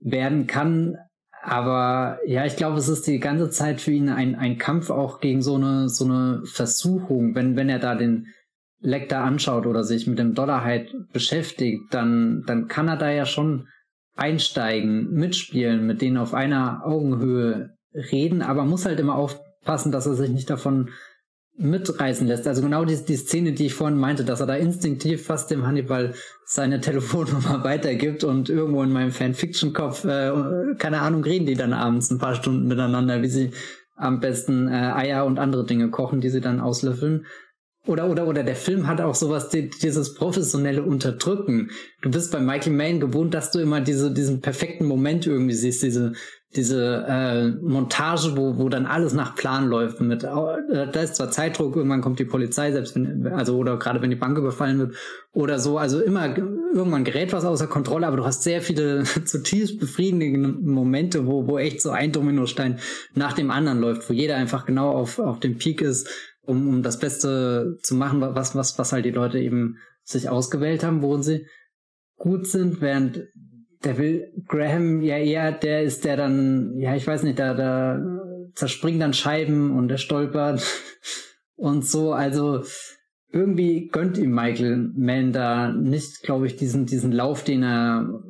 werden kann. Aber ja, ich glaube, es ist die ganze Zeit für ihn ein, ein Kampf auch gegen so eine, so eine Versuchung. Wenn, wenn er da den Lecter anschaut oder sich mit dem Dollarheit beschäftigt, dann, dann kann er da ja schon einsteigen, mitspielen, mit denen auf einer Augenhöhe reden, aber muss halt immer aufpassen, dass er sich nicht davon mitreißen lässt. Also genau die, die Szene, die ich vorhin meinte, dass er da instinktiv fast dem Hannibal seine Telefonnummer weitergibt und irgendwo in meinem Fanfiction-Kopf, äh, keine Ahnung, reden die dann abends ein paar Stunden miteinander, wie sie am besten äh, Eier und andere Dinge kochen, die sie dann auslöffeln. Oder, oder, oder der Film hat auch sowas, dieses professionelle Unterdrücken. Du bist bei Michael Mann gewohnt, dass du immer diese, diesen perfekten Moment irgendwie siehst, diese, diese äh, Montage, wo, wo dann alles nach Plan läuft. Mit, äh, da ist zwar Zeitdruck, irgendwann kommt die Polizei, selbst wenn, also oder gerade wenn die Bank überfallen wird oder so. Also immer irgendwann gerät was außer Kontrolle, aber du hast sehr viele zutiefst befriedigende Momente, wo, wo echt so ein Dominostein nach dem anderen läuft, wo jeder einfach genau auf, auf dem Peak ist um, um das Beste zu machen, was, was, was halt die Leute eben sich ausgewählt haben, worin sie gut sind, während der will Graham ja eher der ist, der dann, ja, ich weiß nicht, da, da zerspringen dann Scheiben und er stolpert und so. Also irgendwie gönnt ihm Michael Mann da nicht, glaube ich, diesen, diesen Lauf, den er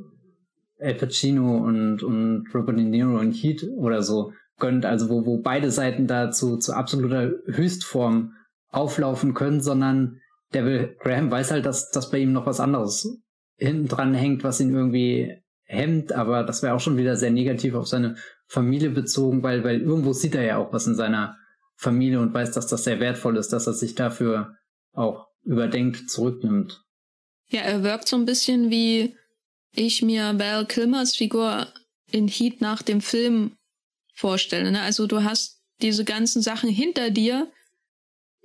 Al Pacino und, und Robert De Niro und Heat oder so gönnt, also wo, wo beide Seiten da zu, absoluter Höchstform auflaufen können, sondern der will, Graham weiß halt, dass, dass bei ihm noch was anderes hinten dran hängt, was ihn irgendwie hemmt, aber das wäre auch schon wieder sehr negativ auf seine Familie bezogen, weil, weil irgendwo sieht er ja auch was in seiner Familie und weiß, dass das sehr wertvoll ist, dass er sich dafür auch überdenkt zurücknimmt. Ja, er wirkt so ein bisschen wie ich mir Val Kilmers Figur in Heat nach dem Film vorstelle. Ne? Also du hast diese ganzen Sachen hinter dir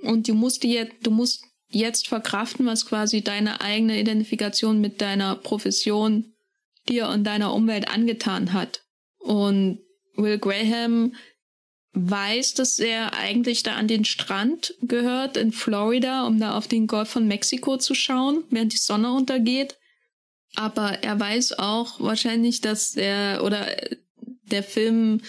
und du musst die jetzt, du musst jetzt verkraften, was quasi deine eigene Identifikation mit deiner Profession dir und deiner Umwelt angetan hat. Und Will Graham weiß, dass er eigentlich da an den Strand gehört in Florida, um da auf den Golf von Mexiko zu schauen, während die Sonne untergeht. Aber er weiß auch wahrscheinlich, dass er oder der Film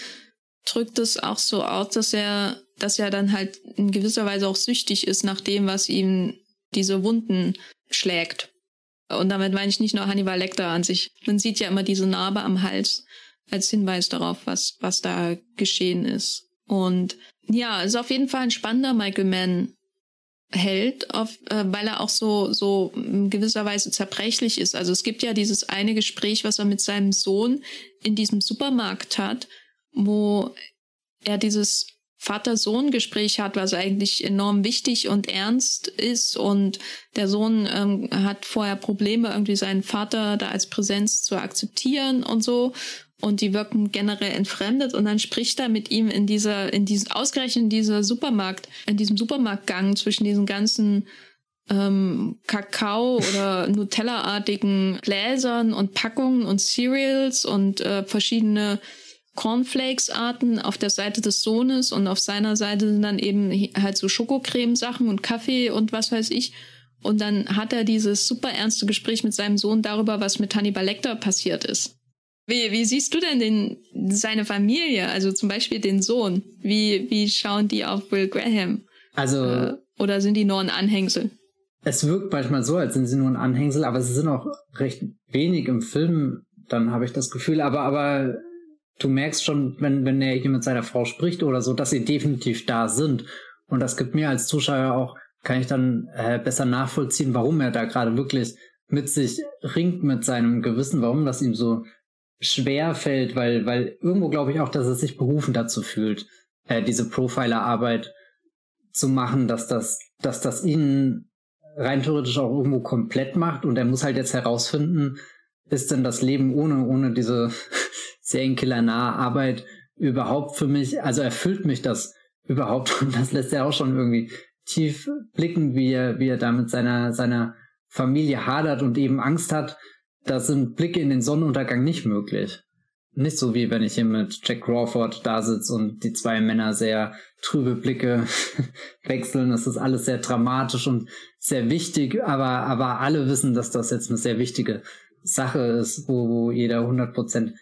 drückt es auch so aus, dass er, dass er dann halt in gewisser Weise auch süchtig ist nach dem, was ihm diese Wunden schlägt. Und damit meine ich nicht nur Hannibal Lecter an sich. Man sieht ja immer diese Narbe am Hals als Hinweis darauf, was, was da geschehen ist. Und ja, ist auf jeden Fall ein spannender Michael Mann Held, auf, äh, weil er auch so, so in gewisser Weise zerbrechlich ist. Also es gibt ja dieses eine Gespräch, was er mit seinem Sohn in diesem Supermarkt hat, wo er dieses Vater-Sohn-Gespräch hat, was eigentlich enorm wichtig und ernst ist. Und der Sohn ähm, hat vorher Probleme, irgendwie seinen Vater da als Präsenz zu akzeptieren und so. Und die wirken generell entfremdet. Und dann spricht er mit ihm in dieser, in diesem, ausgerechnet in dieser Supermarkt, in diesem Supermarktgang zwischen diesen ganzen ähm, Kakao oder Nutella-artigen Gläsern und Packungen und Cereals und äh, verschiedene Cornflakes-Arten auf der Seite des Sohnes und auf seiner Seite sind dann eben halt so Schokocreme-Sachen und Kaffee und was weiß ich. Und dann hat er dieses super ernste Gespräch mit seinem Sohn darüber, was mit Hannibal Lecter passiert ist. Wie, wie siehst du denn den, seine Familie, also zum Beispiel den Sohn? Wie, wie schauen die auf Will Graham? Also. Äh, oder sind die nur ein Anhängsel? Es wirkt manchmal so, als sind sie nur ein Anhängsel, aber sie sind auch recht wenig im Film, dann habe ich das Gefühl. Aber, aber du merkst schon, wenn, wenn er hier mit seiner Frau spricht oder so, dass sie definitiv da sind. Und das gibt mir als Zuschauer auch, kann ich dann äh, besser nachvollziehen, warum er da gerade wirklich mit sich ringt mit seinem Gewissen, warum das ihm so schwer fällt, weil, weil irgendwo glaube ich auch, dass er sich berufen dazu fühlt, äh, diese Profiler-Arbeit zu machen, dass das, dass das ihn rein theoretisch auch irgendwo komplett macht und er muss halt jetzt herausfinden, ist denn das Leben ohne, ohne diese serienkiller-nahe Arbeit überhaupt für mich, also erfüllt mich das überhaupt und das lässt er auch schon irgendwie tief blicken, wie er, wie er da mit seiner, seiner Familie hadert und eben Angst hat. Da sind Blicke in den Sonnenuntergang nicht möglich. Nicht so wie wenn ich hier mit Jack Crawford da sitze und die zwei Männer sehr trübe Blicke wechseln. Das ist alles sehr dramatisch und sehr wichtig, aber, aber alle wissen, dass das jetzt eine sehr wichtige Sache ist, wo, wo jeder 100%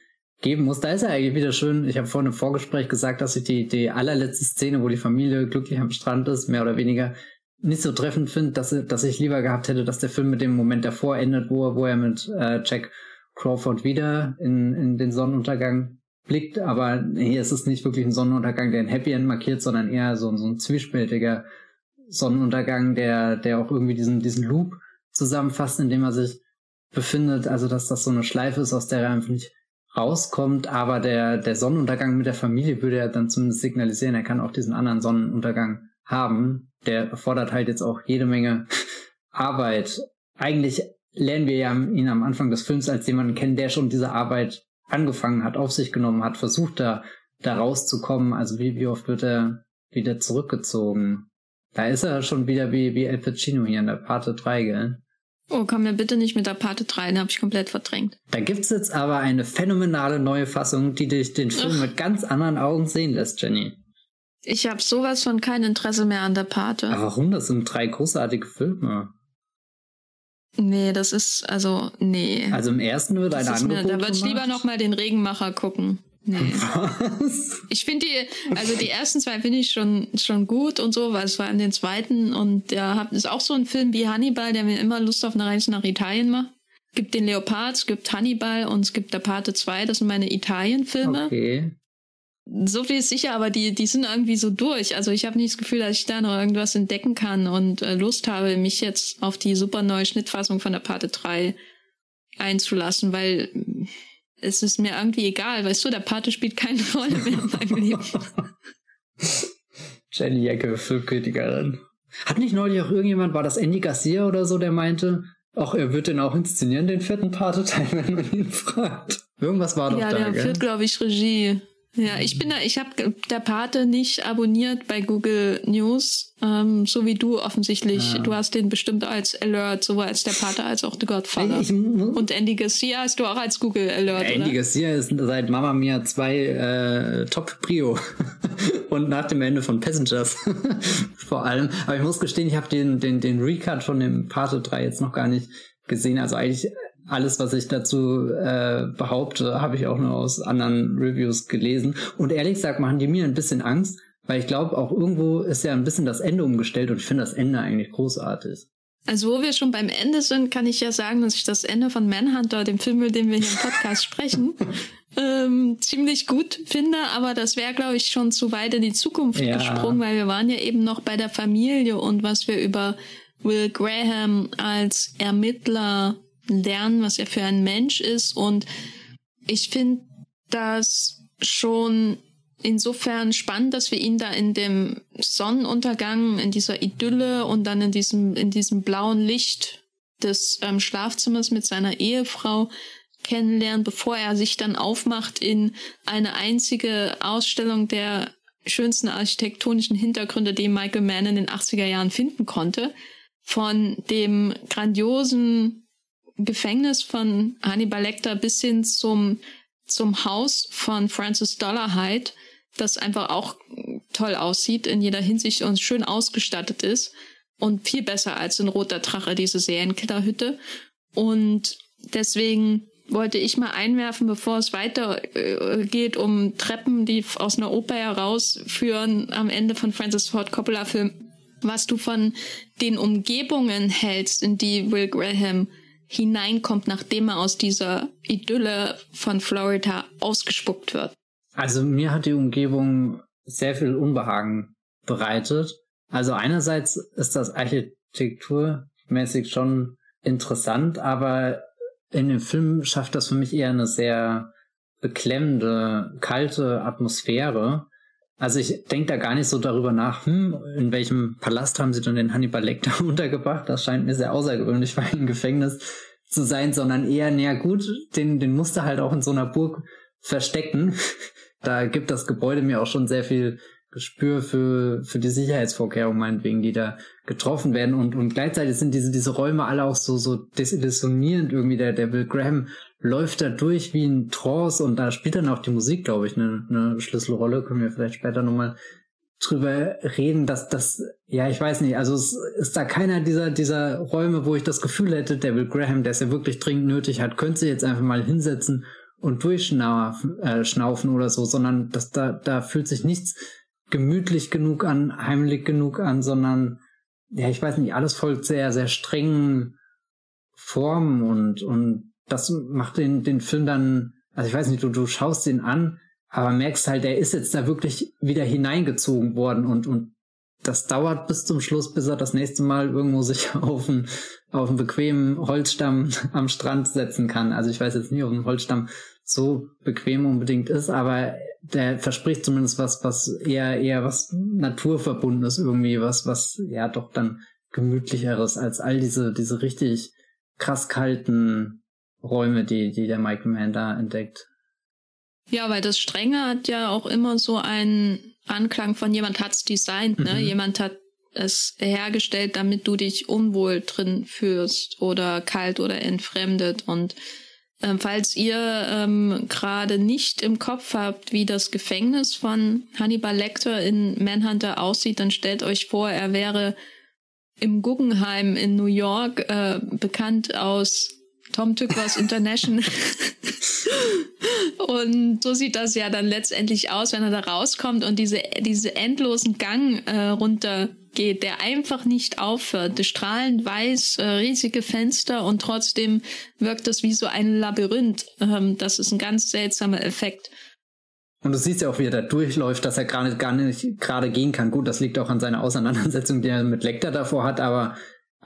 geben muss. Da ist er eigentlich wieder schön. Ich habe vorhin im Vorgespräch gesagt, dass ich die, die allerletzte Szene, wo die Familie glücklich am Strand ist, mehr oder weniger nicht so treffend finde, dass, dass ich lieber gehabt hätte, dass der Film mit dem Moment davor endet, wo, wo er mit äh, Jack Crawford wieder in, in den Sonnenuntergang blickt. Aber hier ist es nicht wirklich ein Sonnenuntergang, der ein Happy End markiert, sondern eher so, so ein zwiespältiger Sonnenuntergang, der, der auch irgendwie diesen, diesen Loop zusammenfasst, in dem er sich befindet. Also, dass das so eine Schleife ist, aus der er einfach nicht rauskommt, aber der, der Sonnenuntergang mit der Familie würde ja dann zumindest signalisieren, er kann auch diesen anderen Sonnenuntergang haben, der fordert halt jetzt auch jede Menge Arbeit. Eigentlich lernen wir ja ihn am Anfang des Films als jemanden kennen, der schon diese Arbeit angefangen hat, auf sich genommen hat, versucht da, da rauszukommen. Also wie, wie oft wird er wieder zurückgezogen? Da ist er schon wieder wie, wie El Pacino hier in der Pate 3, gell? Oh, komm mir bitte nicht mit der Pate 3, den habe ich komplett verdrängt. Da gibt's jetzt aber eine phänomenale neue Fassung, die dich den Film Ach. mit ganz anderen Augen sehen lässt, Jenny. Ich habe sowas von kein Interesse mehr an der Pate. Aber warum? Das sind drei großartige Filme. Nee, das ist, also, nee. Also im ersten wird ein Angebot mir, Da würde ich lieber noch mal den Regenmacher gucken. Nee. Was? Ich finde die, also die ersten zwei finde ich schon, schon gut und so, weil es war in den zweiten und der ist auch so ein Film wie Hannibal, der mir immer Lust auf eine Reise nach Italien macht. Es gibt den Leopard, es gibt Hannibal und es gibt der Pate 2, das sind meine Italien-Filme. Okay. So viel ist sicher, aber die, die sind irgendwie so durch. Also ich habe nicht das Gefühl, dass ich da noch irgendwas entdecken kann und äh, Lust habe, mich jetzt auf die super neue Schnittfassung von der Pate 3 einzulassen, weil es ist mir irgendwie egal, weißt du, der Pate spielt keine Rolle mehr in meinem Leben. Jenny Jacke, Filmkritikerin. Hat nicht neulich auch irgendjemand, war das Andy Garcia oder so, der meinte, ach, er wird den auch inszenieren, den vierten Pate-Teil, wenn man ihn fragt. Irgendwas war doch ja, da, Ja, der führt, glaube ich, Regie. Ja, ich bin da, ich habe der Pate nicht abonniert bei Google News, ähm, so wie du offensichtlich. Ja. Du hast den bestimmt als Alert, sowohl als der Pate als auch The Godfather. Ich, Und Andy Garcia hast du auch als Google Alert, Andy oder? Garcia ist seit Mama Mia 2 äh, Top Prio. Und nach dem Ende von Passengers vor allem. Aber ich muss gestehen, ich habe den, den, den Recut von dem Pate 3 jetzt noch gar nicht gesehen. Also eigentlich alles, was ich dazu äh, behaupte, habe ich auch nur aus anderen Reviews gelesen. Und ehrlich gesagt machen die mir ein bisschen Angst, weil ich glaube, auch irgendwo ist ja ein bisschen das Ende umgestellt und ich finde das Ende eigentlich großartig. Also wo wir schon beim Ende sind, kann ich ja sagen, dass ich das Ende von Manhunter, dem Film, über den wir hier im Podcast sprechen, ähm, ziemlich gut finde. Aber das wäre, glaube ich, schon zu weit in die Zukunft ja. gesprungen, weil wir waren ja eben noch bei der Familie und was wir über Will Graham als Ermittler lernen, was er für ein Mensch ist. Und ich finde das schon insofern spannend, dass wir ihn da in dem Sonnenuntergang, in dieser Idylle und dann in diesem, in diesem blauen Licht des ähm, Schlafzimmers mit seiner Ehefrau kennenlernen, bevor er sich dann aufmacht in eine einzige Ausstellung der schönsten architektonischen Hintergründe, die Michael Mann in den 80er Jahren finden konnte. Von dem grandiosen Gefängnis von Hannibal Lecter bis hin zum, zum Haus von Francis Dollarhide, das einfach auch toll aussieht in jeder Hinsicht und schön ausgestattet ist und viel besser als in Roter Drache, diese Serienkillerhütte. Und deswegen wollte ich mal einwerfen, bevor es weitergeht, äh, um Treppen, die aus einer Oper herausführen, am Ende von Francis Ford Coppola Film, was du von den Umgebungen hältst, in die Will Graham hineinkommt, nachdem er aus dieser Idylle von Florida ausgespuckt wird. Also mir hat die Umgebung sehr viel Unbehagen bereitet. Also einerseits ist das architekturmäßig schon interessant, aber in dem Film schafft das für mich eher eine sehr beklemmende, kalte Atmosphäre. Also ich denke da gar nicht so darüber nach, hm, in welchem Palast haben sie denn den Hannibal Lecter untergebracht? Das scheint mir sehr außergewöhnlich für ein Gefängnis zu sein, sondern eher, naja gut, den, den musste halt auch in so einer Burg verstecken. da gibt das Gebäude mir auch schon sehr viel Gespür für, für die Sicherheitsvorkehrungen, meinetwegen, die da getroffen werden. Und, und gleichzeitig sind diese, diese Räume alle auch so, so desillusionierend irgendwie. Der, der Bill Graham läuft da durch wie ein Trance und da spielt dann auch die Musik, glaube ich, eine, eine Schlüsselrolle. Können wir vielleicht später nochmal drüber reden, dass das, ja, ich weiß nicht, also es ist da keiner dieser, dieser Räume, wo ich das Gefühl hätte, der Bill Graham, der es ja wirklich dringend nötig hat, könnte sich jetzt einfach mal hinsetzen und durchschnaufen äh, oder so, sondern das, da, da fühlt sich nichts gemütlich genug an, heimlich genug an, sondern, ja, ich weiß nicht, alles folgt sehr, sehr strengen Formen und, und das macht den, den Film dann, also ich weiß nicht, du, du schaust den an, aber merkst halt, er ist jetzt da wirklich wieder hineingezogen worden und, und das dauert bis zum Schluss, bis er das nächste Mal irgendwo sich auf einen, auf einen bequemen Holzstamm am Strand setzen kann. Also ich weiß jetzt nicht, ob ein Holzstamm so bequem unbedingt ist, aber der verspricht zumindest was, was eher, eher was Naturverbundenes irgendwie, was, was ja doch dann gemütlicheres als all diese, diese richtig krass kalten Räume, die, die der Michael Mann da entdeckt. Ja, weil das Strenge hat ja auch immer so einen Anklang von jemand hat's designt, ne? Mhm. Jemand hat es hergestellt, damit du dich unwohl drin fühlst oder kalt oder entfremdet. Und ähm, falls ihr ähm, gerade nicht im Kopf habt, wie das Gefängnis von Hannibal Lecter in Manhunter aussieht, dann stellt euch vor, er wäre im Guggenheim in New York äh, bekannt aus Tom Tückers International. und so sieht das ja dann letztendlich aus, wenn er da rauskommt und diese, diese endlosen Gang äh, runtergeht, der einfach nicht aufhört. Strahlend weiß, äh, riesige Fenster und trotzdem wirkt das wie so ein Labyrinth. Ähm, das ist ein ganz seltsamer Effekt. Und du siehst ja auch, wie er da durchläuft, dass er gerade gar nicht gerade gehen kann. Gut, das liegt auch an seiner Auseinandersetzung, die er mit Lecter davor hat, aber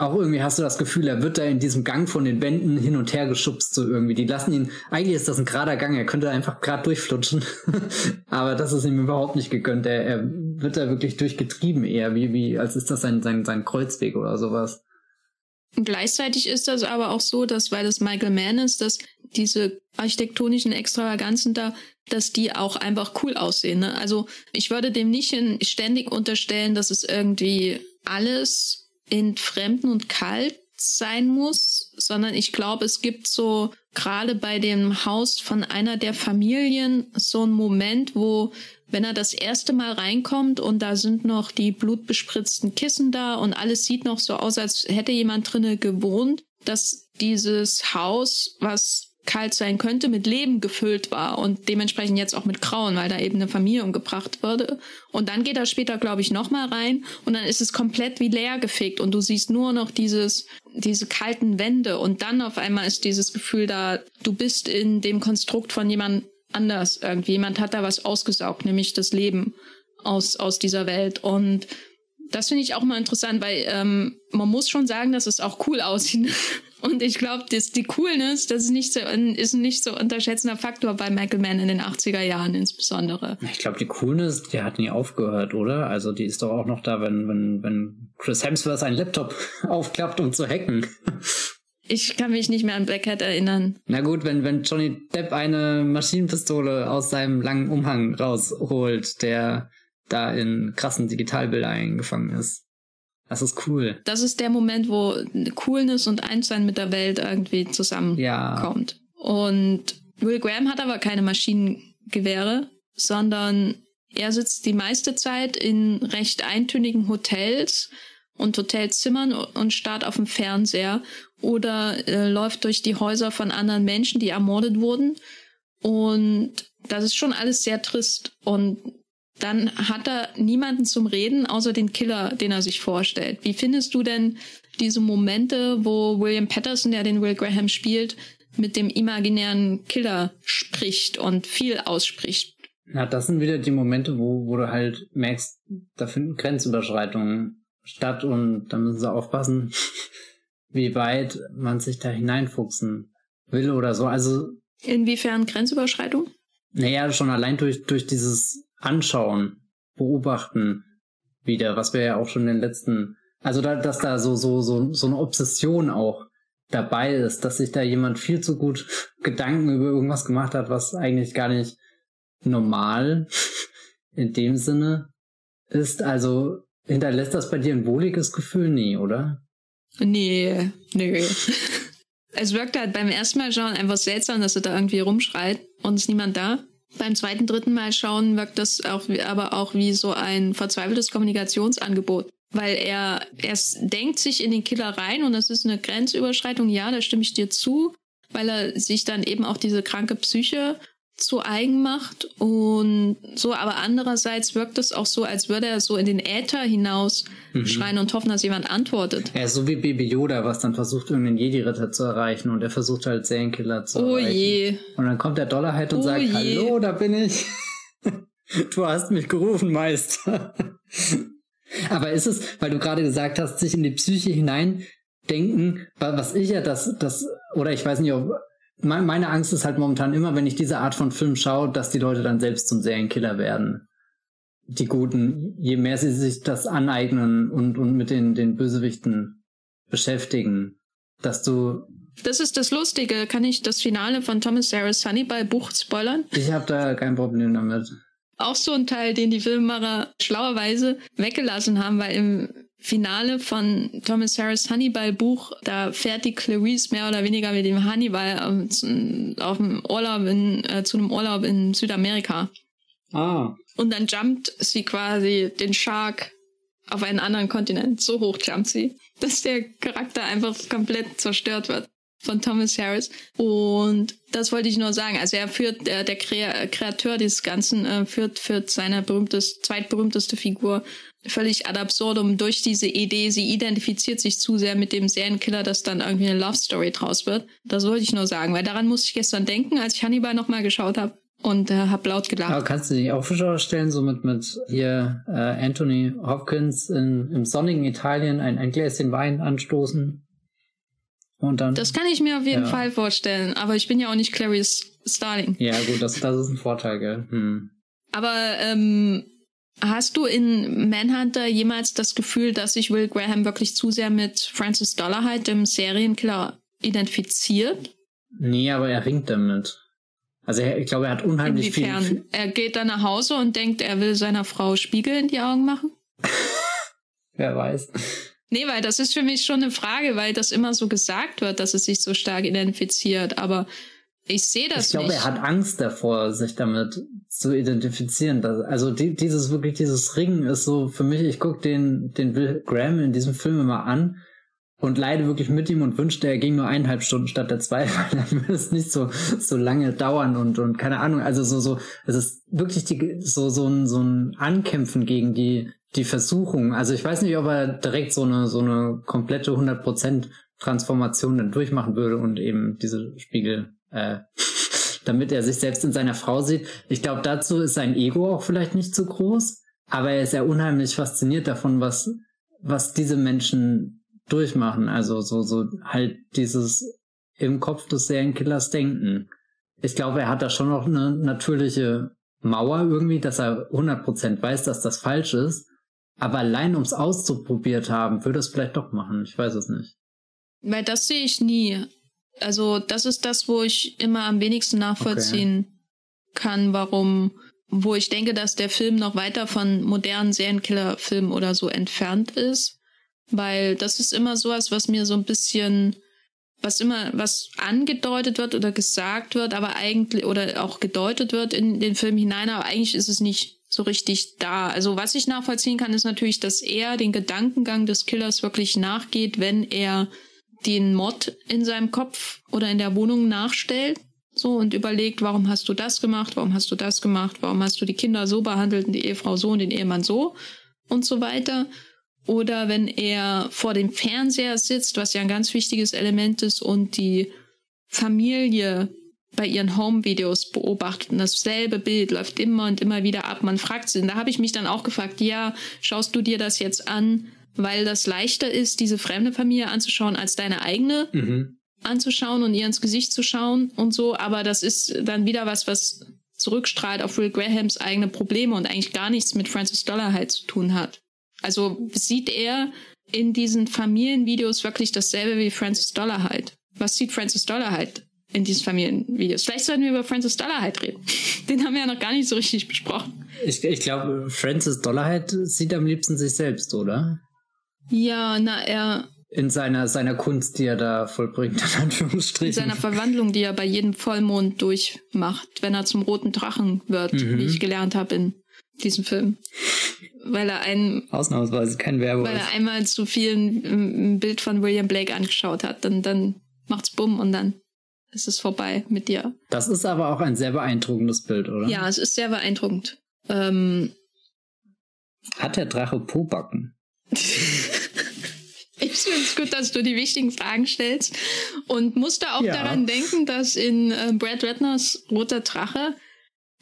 auch irgendwie hast du das Gefühl, er wird da in diesem Gang von den Wänden hin und her geschubst, so irgendwie. Die lassen ihn, eigentlich ist das ein gerader Gang, er könnte einfach gerade durchflutschen. Aber das ist ihm überhaupt nicht gegönnt. Er, er wird da wirklich durchgetrieben eher, wie, wie, als ist das sein, sein, sein Kreuzweg oder sowas. Gleichzeitig ist das aber auch so, dass, weil es Michael Mann ist, dass diese architektonischen Extravaganzen da, dass die auch einfach cool aussehen. Ne? Also ich würde dem nicht ständig unterstellen, dass es irgendwie alles entfremden und kalt sein muss, sondern ich glaube, es gibt so gerade bei dem Haus von einer der Familien so einen Moment, wo wenn er das erste Mal reinkommt und da sind noch die blutbespritzten Kissen da und alles sieht noch so aus, als hätte jemand drinnen gewohnt, dass dieses Haus, was kalt sein könnte, mit Leben gefüllt war und dementsprechend jetzt auch mit Grauen, weil da eben eine Familie umgebracht wurde. Und dann geht er später, glaube ich, nochmal rein und dann ist es komplett wie leer gefegt und du siehst nur noch dieses, diese kalten Wände und dann auf einmal ist dieses Gefühl da, du bist in dem Konstrukt von jemand anders irgendwie. Jemand hat da was ausgesaugt, nämlich das Leben aus, aus dieser Welt und das finde ich auch mal interessant, weil ähm, man muss schon sagen, dass es auch cool aussieht. Und ich glaube, die Coolness, das ist nicht so, ist ein nicht so unterschätzender Faktor bei Michael Mann in den 80er Jahren insbesondere. Ich glaube, die Coolness, die hat nie aufgehört, oder? Also die ist doch auch noch da, wenn, wenn, wenn Chris Hemsworth seinen Laptop aufklappt, um zu hacken. Ich kann mich nicht mehr an Blackhead erinnern. Na gut, wenn, wenn Johnny Depp eine Maschinenpistole aus seinem langen Umhang rausholt, der da in krassen Digitalbilder eingefangen ist. Das ist cool. Das ist der Moment, wo Coolness und Einssein mit der Welt irgendwie zusammenkommt. Ja. Und Will Graham hat aber keine Maschinengewehre, sondern er sitzt die meiste Zeit in recht eintönigen Hotels und Hotelzimmern und starrt auf dem Fernseher oder äh, läuft durch die Häuser von anderen Menschen, die ermordet wurden. Und das ist schon alles sehr trist. Und dann hat er niemanden zum Reden, außer den Killer, den er sich vorstellt. Wie findest du denn diese Momente, wo William Patterson, der den Will Graham spielt, mit dem imaginären Killer spricht und viel ausspricht? Na, das sind wieder die Momente, wo, wo du halt merkst, da finden Grenzüberschreitungen statt und da müssen sie aufpassen, wie weit man sich da hineinfuchsen will oder so. Also Inwiefern Grenzüberschreitung? Naja, schon allein durch, durch dieses anschauen, beobachten wieder, was wir ja auch schon in den letzten, also da, dass da so, so, so, so eine Obsession auch dabei ist, dass sich da jemand viel zu gut Gedanken über irgendwas gemacht hat, was eigentlich gar nicht normal in dem Sinne ist. Also hinterlässt das bei dir ein wohliges Gefühl? Nee, oder? Nee, nee. es wirkt halt beim ersten Mal schauen einfach seltsam, dass er da irgendwie rumschreit und ist niemand da. Beim zweiten, dritten Mal schauen wirkt das auch, aber auch wie so ein verzweifeltes Kommunikationsangebot. Weil er, er denkt sich in den Killer rein und das ist eine Grenzüberschreitung, ja, da stimme ich dir zu, weil er sich dann eben auch diese kranke Psyche zu eigen macht und so, aber andererseits wirkt es auch so, als würde er so in den Äther hinaus mhm. schreien und hoffen, dass jemand antwortet. Ist so wie Baby Yoda, was dann versucht, irgendeinen Jedi-Ritter zu erreichen und er versucht halt Serienkiller zu oh erreichen. Je. Und dann kommt der Dollarheit und oh sagt, je. hallo, da bin ich. du hast mich gerufen, Meister. Aber ist es, weil du gerade gesagt hast, sich in die Psyche hineindenken, was ich ja das, das, oder ich weiß nicht, ob, meine Angst ist halt momentan immer, wenn ich diese Art von Film schaue, dass die Leute dann selbst zum Serienkiller werden. Die Guten, je mehr sie sich das aneignen und, und mit den, den Bösewichten beschäftigen, dass du das ist das Lustige. Kann ich das Finale von Thomas Harris Hannibal Buch spoilern? Ich habe da kein Problem damit. Auch so ein Teil, den die Filmemacher schlauerweise weggelassen haben, weil im Finale von Thomas Harris Hannibal Buch, da fährt die Clarice mehr oder weniger mit dem Hannibal auf dem Urlaub in, äh, zu einem Urlaub in Südamerika. Ah. Und dann jumpt sie quasi den Shark auf einen anderen Kontinent. So hoch jumpt sie, dass der Charakter einfach komplett zerstört wird von Thomas Harris. Und das wollte ich nur sagen. Also er führt, der, der Kreateur dieses Ganzen äh, führt, führt seine berühmteste, zweitberühmteste Figur völlig ad absurdum durch diese Idee. Sie identifiziert sich zu sehr mit dem Serienkiller, dass dann irgendwie eine Love Story draus wird. Das wollte ich nur sagen, weil daran musste ich gestern denken, als ich Hannibal nochmal geschaut habe und äh, hab laut gelacht. Aber kannst du dich auch vorstellen, so mit, mit hier äh, Anthony Hopkins in, im sonnigen Italien ein, ein Gläschen Wein anstoßen? Und dann, das kann ich mir auf jeden ja. Fall vorstellen, aber ich bin ja auch nicht Clarice Starling. Ja, gut, das, das ist ein Vorteil, gell? Hm. Aber ähm, hast du in Manhunter jemals das Gefühl, dass sich Will Graham wirklich zu sehr mit Francis Dollarhide, dem Serienkiller, identifiziert? Nee, aber er ringt damit. Also er, ich glaube, er hat unheimlich Inwiefern? viel. Er geht dann nach Hause und denkt, er will seiner Frau Spiegel in die Augen machen? Wer weiß. Nee, weil das ist für mich schon eine Frage, weil das immer so gesagt wird, dass es sich so stark identifiziert. Aber ich sehe das ich glaube, nicht. er hat Angst davor, sich damit zu identifizieren. Also die, dieses wirklich dieses Ringen ist so für mich. Ich gucke den den Will Graham in diesem Film immer an und leide wirklich mit ihm und wünschte, er ging nur eineinhalb Stunden statt der zwei, weil dann würde es nicht so so lange dauern und und keine Ahnung. Also so so es ist wirklich die, so so ein so ein Ankämpfen gegen die die Versuchung. Also ich weiß nicht, ob er direkt so eine, so eine komplette 100% Transformation dann durchmachen würde und eben diese Spiegel, äh, damit er sich selbst in seiner Frau sieht. Ich glaube, dazu ist sein Ego auch vielleicht nicht zu groß, aber er ist ja unheimlich fasziniert davon, was, was diese Menschen durchmachen. Also so, so halt dieses im Kopf des Serienkillers denken. Ich glaube, er hat da schon noch eine natürliche Mauer irgendwie, dass er 100% weiß, dass das falsch ist. Aber allein ums auszuprobiert haben, würde es vielleicht doch machen. Ich weiß es nicht. Weil das sehe ich nie. Also das ist das, wo ich immer am wenigsten nachvollziehen okay. kann, warum, wo ich denke, dass der Film noch weiter von modernen Serienkiller-Filmen oder so entfernt ist. Weil das ist immer sowas, was mir so ein bisschen, was immer, was angedeutet wird oder gesagt wird, aber eigentlich, oder auch gedeutet wird in den Film hinein, aber eigentlich ist es nicht so richtig da. Also was ich nachvollziehen kann, ist natürlich, dass er den Gedankengang des Killers wirklich nachgeht, wenn er den Mod in seinem Kopf oder in der Wohnung nachstellt. So und überlegt, warum hast du das gemacht, warum hast du das gemacht, warum hast du die Kinder so behandelt und die Ehefrau so und den Ehemann so und so weiter. Oder wenn er vor dem Fernseher sitzt, was ja ein ganz wichtiges Element ist, und die Familie bei ihren Home-Videos beobachtet und dasselbe Bild läuft immer und immer wieder ab. Man fragt sie. Und da habe ich mich dann auch gefragt, ja, schaust du dir das jetzt an, weil das leichter ist, diese fremde Familie anzuschauen, als deine eigene mhm. anzuschauen und ihr ins Gesicht zu schauen und so. Aber das ist dann wieder was, was zurückstrahlt auf Will Grahams eigene Probleme und eigentlich gar nichts mit Francis Dollar halt zu tun hat. Also sieht er in diesen Familienvideos wirklich dasselbe wie Francis Dollar halt. Was sieht Francis Dollar halt? in diesen Familienvideos. Vielleicht sollten wir über Francis Dollarhide reden. Den haben wir ja noch gar nicht so richtig besprochen. Ich, ich glaube, Francis Dollarhide sieht am liebsten sich selbst, oder? Ja, na, er. In seiner, seiner Kunst, die er da vollbringt, in Anführungsstrichen. In seiner Verwandlung, die er bei jedem Vollmond durchmacht, wenn er zum roten Drachen wird, mhm. wie ich gelernt habe in diesem Film. Weil er einen. Ausnahmsweise kein Werwolf. Weil er einmal zu viel ein Bild von William Blake angeschaut hat. Dann, dann macht's bumm und dann ist es vorbei mit dir. Das ist aber auch ein sehr beeindruckendes Bild, oder? Ja, es ist sehr beeindruckend. Ähm, Hat der Drache Pobacken? Ich finde es gut, dass du die wichtigen Fragen stellst und musste auch ja. daran denken, dass in äh, Brad Ratners Roter Drache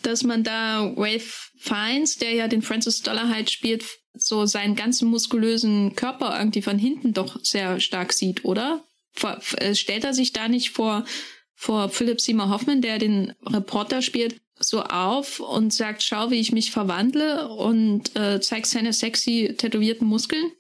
dass man da Ralph Fiennes, der ja den Francis Dollarhide spielt, so seinen ganzen muskulösen Körper irgendwie von hinten doch sehr stark sieht, oder? Vor, äh, stellt er sich da nicht vor, vor Philip Seymour Hoffman, der den Reporter spielt, so auf und sagt, schau, wie ich mich verwandle und äh, zeigt seine sexy tätowierten Muskeln?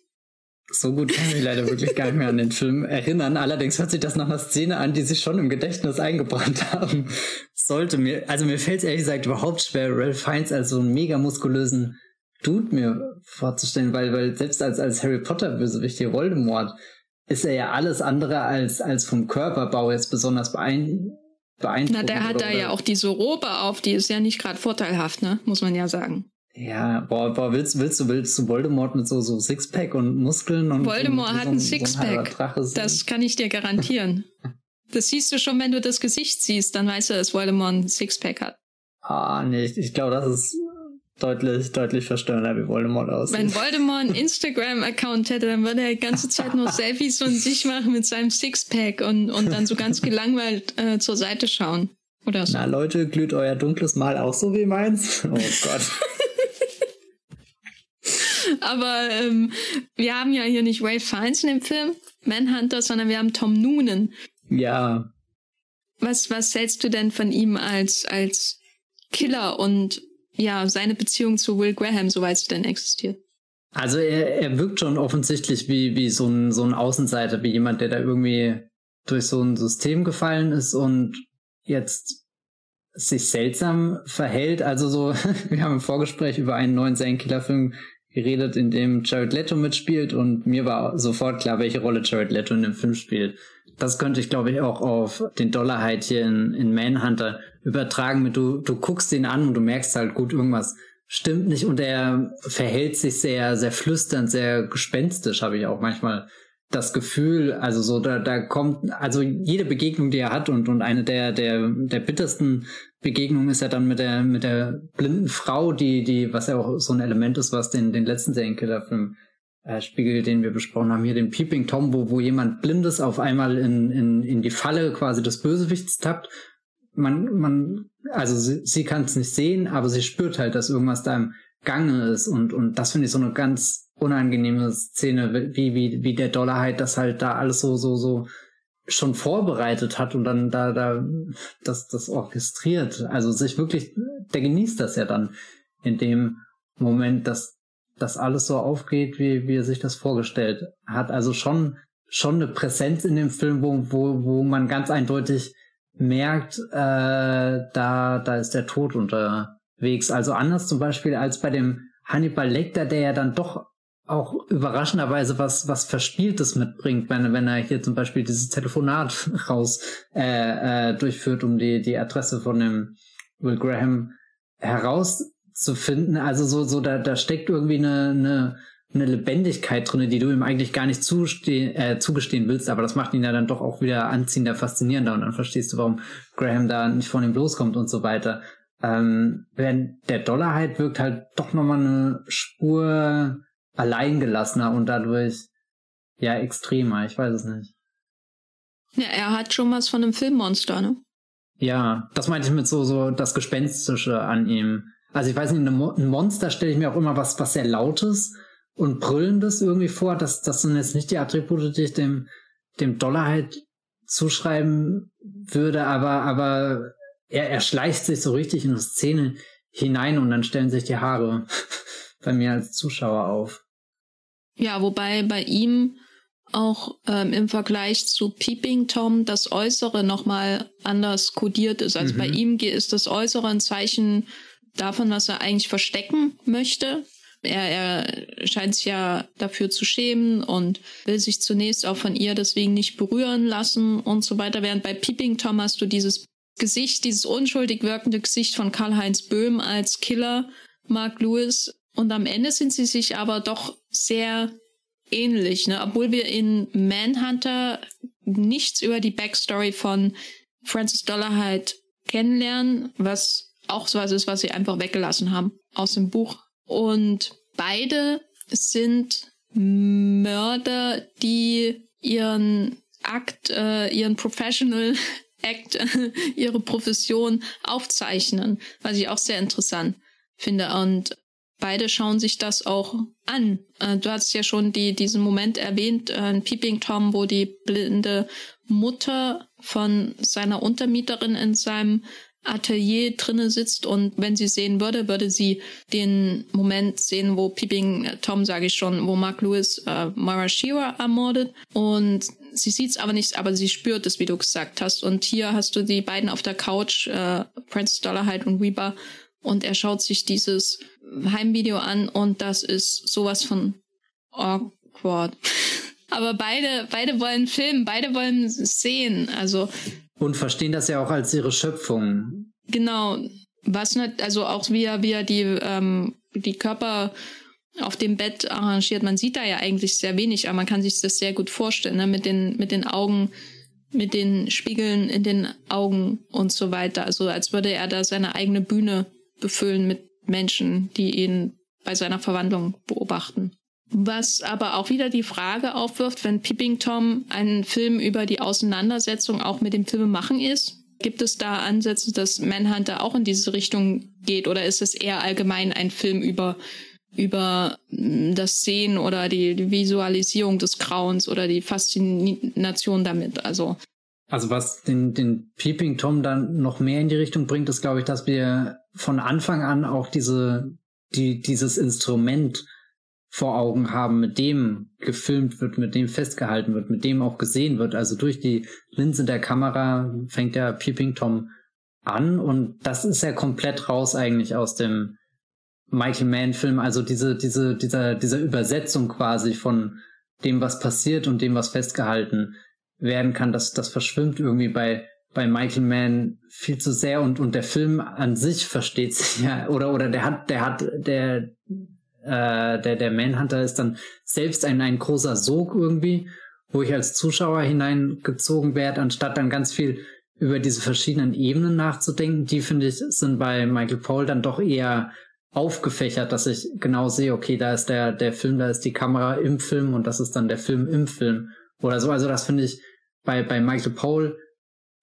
So gut kann ich mich leider wirklich gar nicht mehr an den Film erinnern. Allerdings hört sich das nach einer Szene an, die sich schon im Gedächtnis eingebrannt haben sollte. Mir, also mir fällt es ehrlich gesagt überhaupt schwer, Ralph Fiennes als so einen mega muskulösen Dude mir vorzustellen, weil, weil selbst als, als Harry Potter Bösewicht hier Voldemort ist er ja alles andere als, als vom Körperbau jetzt besonders beein, beeindruckend. Na, der hat da ja auch diese Robe auf, die ist ja nicht gerade vorteilhaft, ne? Muss man ja sagen. Ja, boah, boah, willst, willst du, willst du Voldemort mit so, so Sixpack und Muskeln und. Voldemort und hat so ein Sixpack. So das kann ich dir garantieren. das siehst du schon, wenn du das Gesicht siehst, dann weißt du, dass Voldemort ein Sixpack hat. Ah, nee, ich, ich glaube, das ist deutlich, deutlich verstörender, wie Voldemort aussieht. Wenn Voldemort einen Instagram-Account hätte, dann würde er die ganze Zeit nur Selfies von sich machen mit seinem Sixpack und, und dann so ganz gelangweilt äh, zur Seite schauen. Oder so. Na Leute, glüht euer dunkles Mal auch so wie meins? Oh Gott. Aber ähm, wir haben ja hier nicht Ray Fiennes in dem Film, Manhunter, sondern wir haben Tom Noonan. Ja. Was, was hältst du denn von ihm als, als Killer und ja, seine Beziehung zu Will Graham, soweit sie denn existiert? Also er, er wirkt schon offensichtlich wie, wie so ein, so ein Außenseiter, wie jemand, der da irgendwie durch so ein System gefallen ist und jetzt sich seltsam verhält. Also so, wir haben im Vorgespräch über einen neuen Serienkiller-Film geredet, in dem Jared Leto mitspielt und mir war sofort klar, welche Rolle Jared Leto in dem Film spielt. Das könnte ich, glaube ich, auch auf den Dollarheit hier in, in Manhunter übertragen. Mit du, du guckst ihn an und du merkst halt gut, irgendwas stimmt nicht und er verhält sich sehr, sehr flüsternd, sehr gespenstisch, habe ich auch manchmal das Gefühl, also so, da, da kommt, also jede Begegnung, die er hat und, und eine der, der, der bittersten Begegnungen ist ja dann mit der, mit der blinden Frau, die, die, was ja auch so ein Element ist, was den, den letzten Serienkiller-Film äh, spiegelt, den wir besprochen haben, hier den Peeping Tom, wo, wo jemand Blindes auf einmal in, in, in die Falle quasi des Bösewichts tappt. Man, man, also sie, sie kann es nicht sehen, aber sie spürt halt, dass irgendwas da im Gange ist und, und das finde ich so eine ganz unangenehme Szene, wie, wie, wie der Dollarheit das halt da alles so, so, so schon vorbereitet hat und dann da, da, das, das orchestriert. Also sich wirklich, der genießt das ja dann in dem Moment, dass das alles so aufgeht, wie, wie er sich das vorgestellt hat. Also schon, schon eine Präsenz in dem Film, wo, wo, wo man ganz eindeutig merkt, äh, da, da ist der Tod unterwegs. Also anders zum Beispiel als bei dem Hannibal Lecter, der ja dann doch auch überraschenderweise was was Verspieltes mitbringt, wenn, wenn er hier zum Beispiel dieses Telefonat raus äh, äh, durchführt, um die die Adresse von dem Will Graham herauszufinden. Also so so da da steckt irgendwie eine eine, eine Lebendigkeit drin, die du ihm eigentlich gar nicht zustehen, äh, zugestehen willst, aber das macht ihn ja dann doch auch wieder anziehender, faszinierender und dann verstehst du, warum Graham da nicht von ihm loskommt und so weiter. Ähm, während der Dollar halt wirkt halt doch nochmal eine Spur alleingelassener und dadurch ja extremer. Ich weiß es nicht. Ja, er hat schon was von einem Filmmonster, ne? Ja, das meinte ich mit so, so das Gespenstische an ihm. Also ich weiß nicht, ein Monster stelle ich mir auch immer was, was sehr Lautes und Brüllendes irgendwie vor. Das, das sind jetzt nicht die Attribute, die ich dem, dem Dollar halt zuschreiben würde, aber, aber er, er schleicht sich so richtig in die Szene hinein und dann stellen sich die Haare bei mir als Zuschauer auf. Ja, wobei bei ihm auch ähm, im Vergleich zu Peeping Tom das Äußere nochmal anders kodiert ist. Also mhm. bei ihm ist das Äußere ein Zeichen davon, was er eigentlich verstecken möchte. Er, er scheint sich ja dafür zu schämen und will sich zunächst auch von ihr deswegen nicht berühren lassen und so weiter. Während bei Peeping Tom hast du dieses Gesicht, dieses unschuldig wirkende Gesicht von Karl-Heinz Böhm als Killer, Mark Lewis, und am Ende sind sie sich aber doch sehr ähnlich, ne? obwohl wir in Manhunter nichts über die Backstory von Francis Dollarhide kennenlernen, was auch so was ist, was sie einfach weggelassen haben aus dem Buch. Und beide sind Mörder, die ihren Akt, äh, ihren Professional Act ihre Profession aufzeichnen, was ich auch sehr interessant finde. Und beide schauen sich das auch an. Äh, du hast ja schon die, diesen Moment erwähnt, äh, Peeping Tom, wo die blinde Mutter von seiner Untermieterin in seinem Atelier drinne sitzt und wenn sie sehen würde, würde sie den Moment sehen, wo Peeping Tom, sage ich schon, wo Mark Lewis äh, Mara Shira ermordet und sie sieht es aber nicht, aber sie spürt es, wie du gesagt hast. Und hier hast du die beiden auf der Couch, äh, Francis Dollarhide und Weber, und er schaut sich dieses Heimvideo an und das ist sowas von awkward. aber beide, beide wollen filmen, beide wollen sehen, also. Und verstehen das ja auch als ihre Schöpfung. Genau. Was nicht, also auch wie er, wie er die, ähm, die Körper auf dem Bett arrangiert. Man sieht da ja eigentlich sehr wenig, aber man kann sich das sehr gut vorstellen, ne? mit den, mit den Augen, mit den Spiegeln in den Augen und so weiter. Also als würde er da seine eigene Bühne befüllen mit Menschen, die ihn bei seiner Verwandlung beobachten. Was aber auch wieder die Frage aufwirft, wenn Peeping Tom ein Film über die Auseinandersetzung auch mit dem Filmemachen ist, gibt es da Ansätze, dass Manhunter auch in diese Richtung geht oder ist es eher allgemein ein Film über über mm, das Sehen oder die, die Visualisierung des Grauens oder die Faszination damit. Also also was den, den Peeping Tom dann noch mehr in die Richtung bringt, ist, glaube ich, dass wir von Anfang an auch diese, die, dieses Instrument vor Augen haben, mit dem gefilmt wird, mit dem festgehalten wird, mit dem auch gesehen wird. Also durch die Linse der Kamera fängt der Peeping Tom an und das ist ja komplett raus eigentlich aus dem Michael Mann-Film, also diese, diese, dieser, dieser Übersetzung quasi von dem, was passiert und dem, was festgehalten werden kann, das, das verschwimmt irgendwie bei, bei Michael Mann viel zu sehr und, und der Film an sich versteht sich ja, oder, oder der hat, der hat, der, äh, der, der Manhunter ist dann selbst ein, ein großer Sog irgendwie, wo ich als Zuschauer hineingezogen werde, anstatt dann ganz viel über diese verschiedenen Ebenen nachzudenken. Die finde ich sind bei Michael Paul dann doch eher aufgefächert, dass ich genau sehe, okay, da ist der, der Film, da ist die Kamera im Film und das ist dann der Film im Film oder so. Also das finde ich bei, bei Michael Paul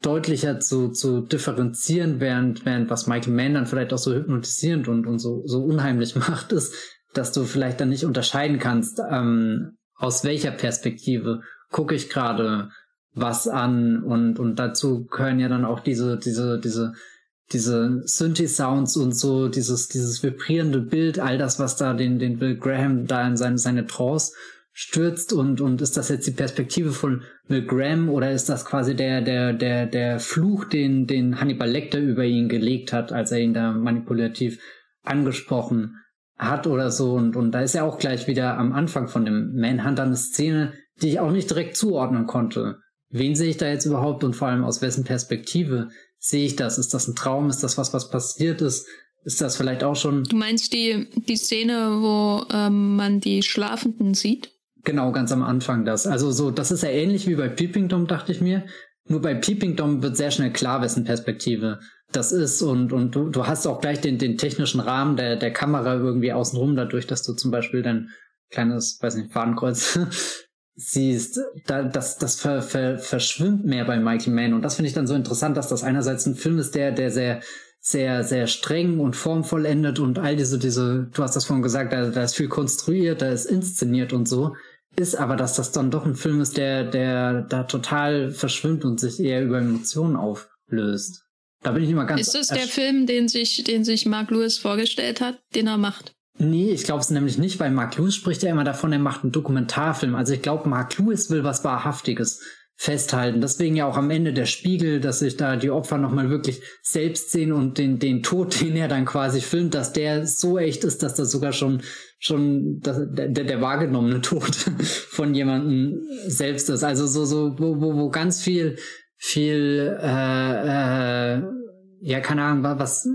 deutlicher zu, zu differenzieren, während, während was Michael Mann dann vielleicht auch so hypnotisierend und, und so, so unheimlich macht, ist, dass du vielleicht dann nicht unterscheiden kannst, ähm, aus welcher Perspektive gucke ich gerade was an und, und dazu gehören ja dann auch diese, diese, diese diese Synthi-Sounds und so, dieses, dieses vibrierende Bild, all das, was da den, den Bill Graham da in seine, seine Trance stürzt und, und ist das jetzt die Perspektive von Bill Graham oder ist das quasi der, der, der, der Fluch, den, den Hannibal Lecter über ihn gelegt hat, als er ihn da manipulativ angesprochen hat oder so und, und da ist ja auch gleich wieder am Anfang von dem Manhunter eine Szene, die ich auch nicht direkt zuordnen konnte. Wen sehe ich da jetzt überhaupt und vor allem aus wessen Perspektive sehe ich das? Ist das ein Traum? Ist das was, was passiert ist? Ist das vielleicht auch schon. Du meinst die, die Szene, wo ähm, man die Schlafenden sieht? Genau, ganz am Anfang das. Also so, das ist ja ähnlich wie bei Peeping Tom, dachte ich mir. Nur bei Peeping Tom wird sehr schnell klar, wessen Perspektive das ist. Und, und du, du hast auch gleich den, den technischen Rahmen der, der Kamera irgendwie außenrum, dadurch, dass du zum Beispiel dein kleines, weiß nicht, Fadenkreuz siehst, da, das, das ver, ver, verschwimmt mehr bei Michael Mann. Und das finde ich dann so interessant, dass das einerseits ein Film ist, der, der sehr, sehr, sehr streng und formvollendet und all diese, diese, du hast das vorhin gesagt, da, da ist viel konstruiert, da ist inszeniert und so, ist aber, dass das dann doch ein Film ist, der, der da total verschwimmt und sich eher über Emotionen auflöst. Da bin ich immer ganz. Ist das der Film, den sich, den sich Mark Lewis vorgestellt hat, den er macht? Nee, ich glaube es nämlich nicht, weil Mark Lewis spricht ja immer davon, er macht einen Dokumentarfilm. Also ich glaube, Mark Lewis will was Wahrhaftiges festhalten. Deswegen ja auch am Ende der Spiegel, dass sich da die Opfer nochmal wirklich selbst sehen und den, den Tod, den er dann quasi filmt, dass der so echt ist, dass das sogar schon, schon das, der, der wahrgenommene Tod von jemandem selbst ist. Also so, so, wo, wo, wo ganz viel, viel, äh, äh, ja, keine Ahnung, was,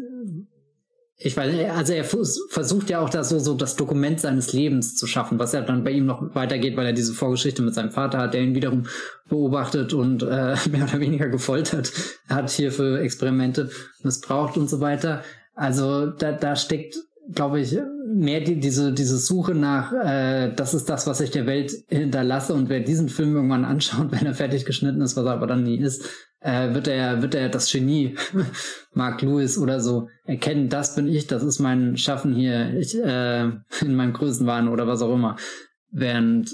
ich weiß, also er versucht ja auch da so, so das Dokument seines Lebens zu schaffen, was ja dann bei ihm noch weitergeht, weil er diese Vorgeschichte mit seinem Vater hat, der ihn wiederum beobachtet und äh, mehr oder weniger gefoltert hat hier für Experimente missbraucht und so weiter. Also da, da steckt, glaube ich, mehr die, diese, diese Suche nach, äh, das ist das, was ich der Welt hinterlasse und wer diesen Film irgendwann anschaut, wenn er fertig geschnitten ist, was er aber dann nie ist, äh, wird er, wird er das Genie, Mark Lewis oder so, erkennen, das bin ich, das ist mein Schaffen hier, ich, äh, in meinem Größenwahn oder was auch immer. Während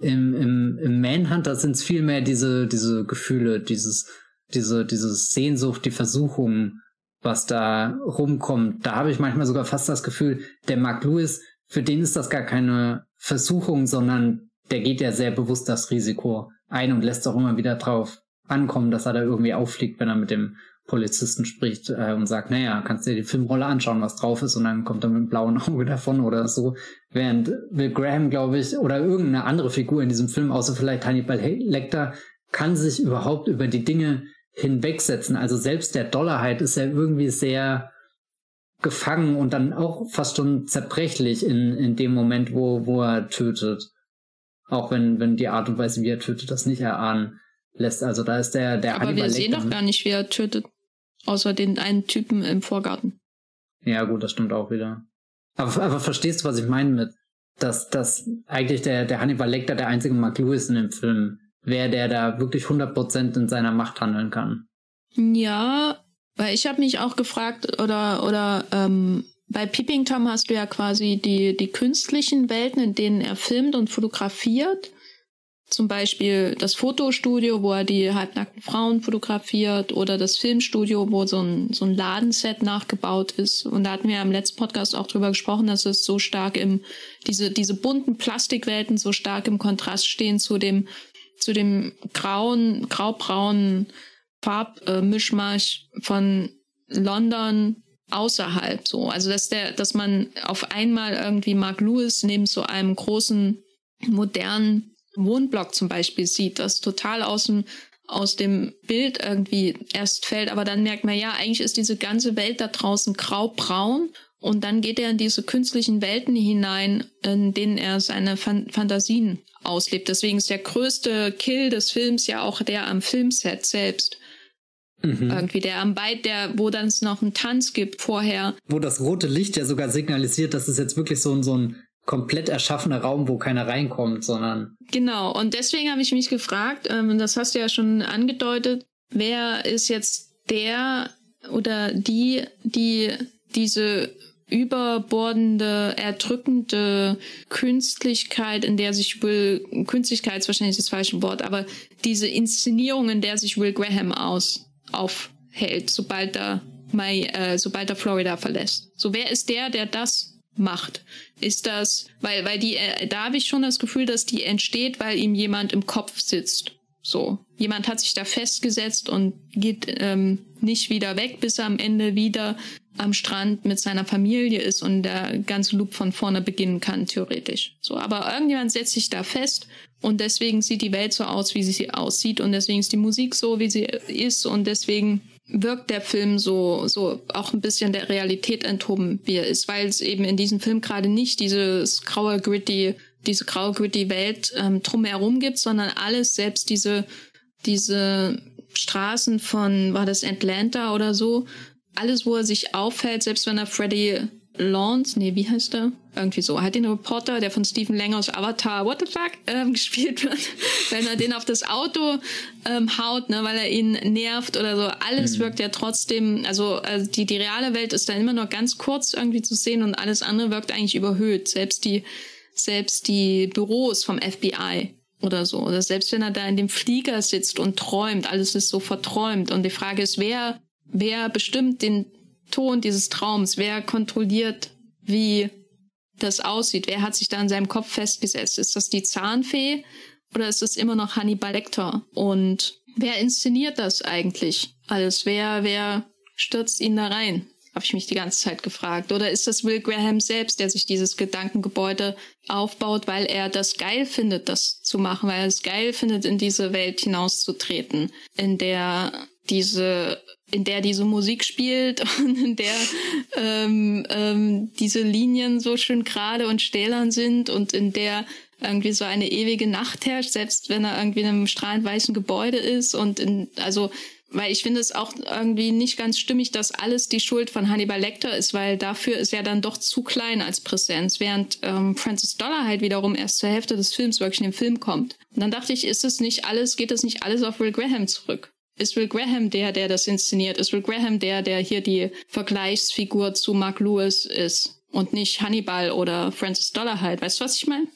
im, im, im Manhunter sind es viel mehr diese, diese Gefühle, dieses, diese, diese Sehnsucht, die Versuchung, was da rumkommt. Da habe ich manchmal sogar fast das Gefühl, der Mark Lewis, für den ist das gar keine Versuchung, sondern der geht ja sehr bewusst das Risiko ein und lässt auch immer wieder drauf ankommen, dass er da irgendwie auffliegt, wenn er mit dem Polizisten spricht äh, und sagt, naja, kannst dir die Filmrolle anschauen, was drauf ist und dann kommt er mit einem blauen Auge davon oder so. Während Will Graham, glaube ich, oder irgendeine andere Figur in diesem Film, außer vielleicht Hannibal Lecter, kann sich überhaupt über die Dinge hinwegsetzen. Also selbst der Dollarheit ist ja irgendwie sehr gefangen und dann auch fast schon zerbrechlich in, in dem Moment, wo, wo er tötet. Auch wenn, wenn die Art und Weise, wie er tötet, das nicht erahnen lässt. Also da ist der, der Aber Hannibal wir sehen doch gar nicht, wie er tötet. Außer den einen Typen im Vorgarten. Ja, gut, das stimmt auch wieder. Aber, aber verstehst du, was ich meine mit, dass, dass eigentlich der, der Hannibal Lecter der einzige Mark Lewis in dem Film wäre, der da wirklich 100% in seiner Macht handeln kann? Ja, weil ich habe mich auch gefragt, oder, oder ähm, bei Peeping Tom hast du ja quasi die, die künstlichen Welten, in denen er filmt und fotografiert. Zum Beispiel das Fotostudio, wo er die halbnackten Frauen fotografiert oder das Filmstudio, wo so ein, so ein Ladenset nachgebaut ist. Und da hatten wir ja im letzten Podcast auch drüber gesprochen, dass es so stark im, diese, diese bunten Plastikwelten so stark im Kontrast stehen zu dem, zu dem grauen, graubraunen Farbmischmasch äh, von London außerhalb so. Also dass der, dass man auf einmal irgendwie Mark Lewis neben so einem großen modernen Wohnblock zum Beispiel sieht, das total aus dem, aus dem Bild irgendwie erst fällt, aber dann merkt man, ja, eigentlich ist diese ganze Welt da draußen grau-braun und dann geht er in diese künstlichen Welten hinein, in denen er seine Fan Fantasien auslebt. Deswegen ist der größte Kill des Films ja auch der am Filmset selbst. Mhm. Irgendwie der am Beit, der, wo dann es noch einen Tanz gibt vorher. Wo das rote Licht ja sogar signalisiert, dass es jetzt wirklich so, so ein komplett erschaffener Raum, wo keiner reinkommt, sondern. Genau, und deswegen habe ich mich gefragt, ähm, das hast du ja schon angedeutet, wer ist jetzt der oder die, die diese überbordende, erdrückende Künstlichkeit, in der sich Will, Künstlichkeit ist wahrscheinlich das falsche Wort, aber diese Inszenierung, in der sich Will Graham aus, aufhält, sobald er, May, äh, sobald er Florida verlässt. So, wer ist der, der das macht. Ist das, weil, weil die, äh, da habe ich schon das Gefühl, dass die entsteht, weil ihm jemand im Kopf sitzt. So. Jemand hat sich da festgesetzt und geht ähm, nicht wieder weg, bis er am Ende wieder am Strand mit seiner Familie ist und der ganze Loop von vorne beginnen kann, theoretisch. So, aber irgendjemand setzt sich da fest und deswegen sieht die Welt so aus, wie sie aussieht und deswegen ist die Musik so, wie sie ist und deswegen wirkt der Film so, so auch ein bisschen der Realität enthoben, wie er ist, weil es eben in diesem Film gerade nicht dieses graue, gritty, diese graue, gritty Welt ähm, drumherum gibt, sondern alles, selbst diese, diese Straßen von, war das Atlanta oder so, alles, wo er sich aufhält, selbst wenn er Freddy Lawrence, nee, wie heißt er? Irgendwie so. Hat den Reporter, der von Stephen Lang aus Avatar, what the fuck, ähm, gespielt wird, wenn er den auf das Auto ähm, haut, ne, weil er ihn nervt oder so. Alles mhm. wirkt ja trotzdem, also, also die, die reale Welt ist dann immer nur ganz kurz irgendwie zu sehen und alles andere wirkt eigentlich überhöht. Selbst die, selbst die Büros vom FBI oder so. Oder selbst wenn er da in dem Flieger sitzt und träumt, alles ist so verträumt. Und die Frage ist, wer, wer bestimmt den Ton dieses Traums? Wer kontrolliert, wie das aussieht? Wer hat sich da in seinem Kopf festgesetzt? Ist das die Zahnfee oder ist es immer noch Hannibal Lecter? Und wer inszeniert das eigentlich alles? Wer, wer stürzt ihn da rein? Habe ich mich die ganze Zeit gefragt. Oder ist das Will Graham selbst, der sich dieses Gedankengebäude aufbaut, weil er das geil findet, das zu machen, weil er es geil findet, in diese Welt hinauszutreten, in der diese in der diese Musik spielt und in der ähm, ähm, diese Linien so schön gerade und stählern sind und in der irgendwie so eine ewige Nacht herrscht, selbst wenn er irgendwie in einem strahlend weißen Gebäude ist und in, also weil ich finde es auch irgendwie nicht ganz stimmig, dass alles die Schuld von Hannibal Lecter ist, weil dafür ist er dann doch zu klein als Präsenz, während ähm, Francis Dollar halt wiederum erst zur Hälfte des Films wirklich in den Film kommt. Und dann dachte ich, ist es nicht alles, geht das nicht alles auf Will Graham zurück? Ist Will Graham der, der das inszeniert? Ist Will Graham der, der hier die Vergleichsfigur zu Mark Lewis ist? Und nicht Hannibal oder Francis Dollarhide. Weißt du, was ich meine?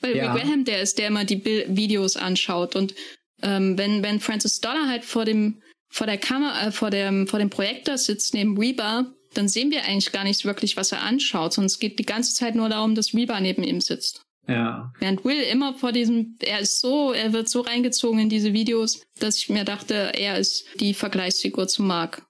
Weil ja. Will Graham der ist, der immer die Bil Videos anschaut. Und ähm, wenn, wenn Francis Dollarhide vor dem, vor der Kamera, äh, vor dem, vor dem Projektor sitzt neben Reba, dann sehen wir eigentlich gar nicht wirklich, was er anschaut, sondern es geht die ganze Zeit nur darum, dass Reba neben ihm sitzt. Ja. Während Will immer vor diesem, er ist so, er wird so reingezogen in diese Videos, dass ich mir dachte, er ist die Vergleichsfigur zu Mark.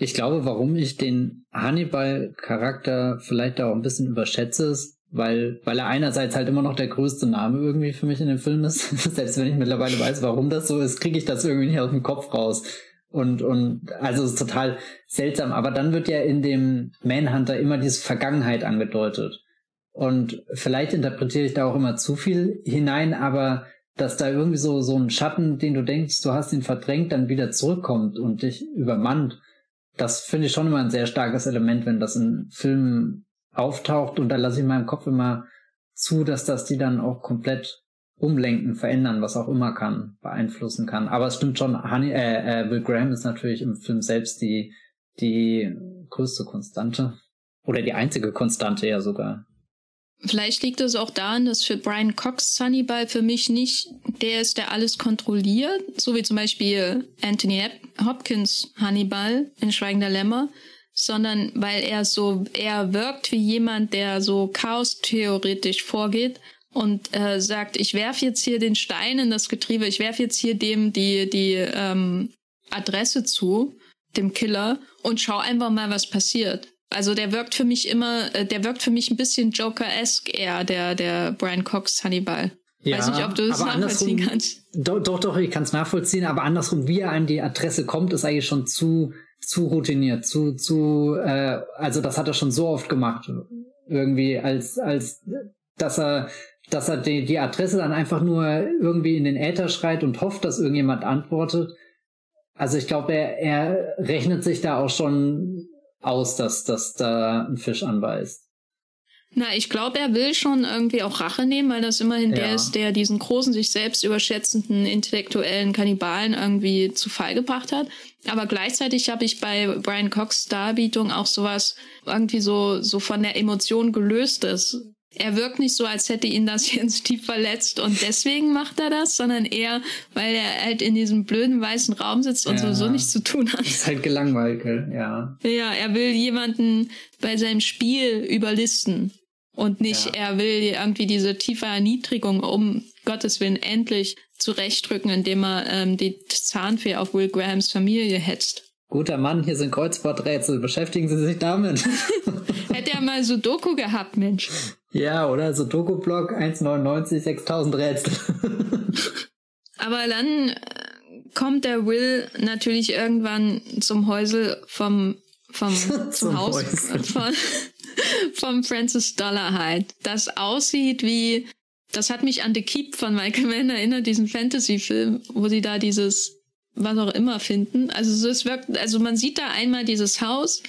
Ich glaube, warum ich den Hannibal-Charakter vielleicht auch ein bisschen überschätze, ist, weil, weil er einerseits halt immer noch der größte Name irgendwie für mich in dem Film ist. Selbst wenn ich mittlerweile weiß, warum das so ist, kriege ich das irgendwie nicht aus dem Kopf raus. Und, und also es ist total seltsam. Aber dann wird ja in dem Manhunter immer diese Vergangenheit angedeutet. Und vielleicht interpretiere ich da auch immer zu viel hinein, aber dass da irgendwie so, so ein Schatten, den du denkst, du hast ihn verdrängt, dann wieder zurückkommt und dich übermannt. Das finde ich schon immer ein sehr starkes Element, wenn das in Filmen auftaucht. Und da lasse ich in meinem Kopf immer zu, dass das die dann auch komplett umlenken, verändern, was auch immer kann, beeinflussen kann. Aber es stimmt schon, Honey, äh, äh, Will Graham ist natürlich im Film selbst die, die größte Konstante. Oder die einzige Konstante ja sogar. Vielleicht liegt es auch daran, dass für Brian Cox Sunnyball für mich nicht der ist, der alles kontrolliert, so wie zum Beispiel Anthony Hopkins Hannibal in Schweigender Lämmer, sondern weil er so, er wirkt wie jemand, der so chaos-theoretisch vorgeht und äh, sagt, ich werf jetzt hier den Stein in das Getriebe, ich werf jetzt hier dem die, die ähm, Adresse zu, dem Killer, und schau einfach mal, was passiert. Also der wirkt für mich immer, äh, der wirkt für mich ein bisschen Joker-esque eher, der, der Brian Cox Hannibal. Ja, Weiß nicht, ob du das nachvollziehen kannst. Doch, doch, doch ich kann es nachvollziehen, aber andersrum, wie er an die Adresse kommt, ist eigentlich schon zu, zu routiniert, zu, zu, äh, also das hat er schon so oft gemacht. Irgendwie, als, als dass er dass er die, die Adresse dann einfach nur irgendwie in den Äther schreit und hofft, dass irgendjemand antwortet. Also ich glaube, er, er rechnet sich da auch schon aus, dass, dass da ein Fisch anbeißt. Na, ich glaube, er will schon irgendwie auch Rache nehmen, weil das immerhin ja. der ist, der diesen großen, sich selbst überschätzenden intellektuellen Kannibalen irgendwie zu Fall gebracht hat. Aber gleichzeitig habe ich bei Brian Cox Darbietung auch sowas irgendwie so, so von der Emotion gelöstes er wirkt nicht so, als hätte ihn das jetzt tief verletzt und deswegen macht er das, sondern eher, weil er halt in diesem blöden weißen Raum sitzt und ja. sowieso nichts zu tun hat. Ist halt gelangweilt, ja. Ja, er will jemanden bei seinem Spiel überlisten und nicht, ja. er will irgendwie diese tiefe Erniedrigung um Gottes Willen endlich zurechtrücken, indem er ähm, die Zahnfee auf Will Grahams Familie hetzt. Guter Mann, hier sind Kreuzworträtsel. Beschäftigen Sie sich damit. Hätte er mal Sudoku gehabt, Mensch. Ja, oder? Sudoku-Block 1,99, 6000 Rätsel. Aber dann äh, kommt der Will natürlich irgendwann zum Häusel vom, vom, zum, zum Haus von, vom Francis Dollarhide, das aussieht wie, das hat mich an The Keep von Michael Mann erinnert, diesen Fantasy-Film, wo sie da dieses was auch immer finden. Also es wirkt, also man sieht da einmal dieses Haus,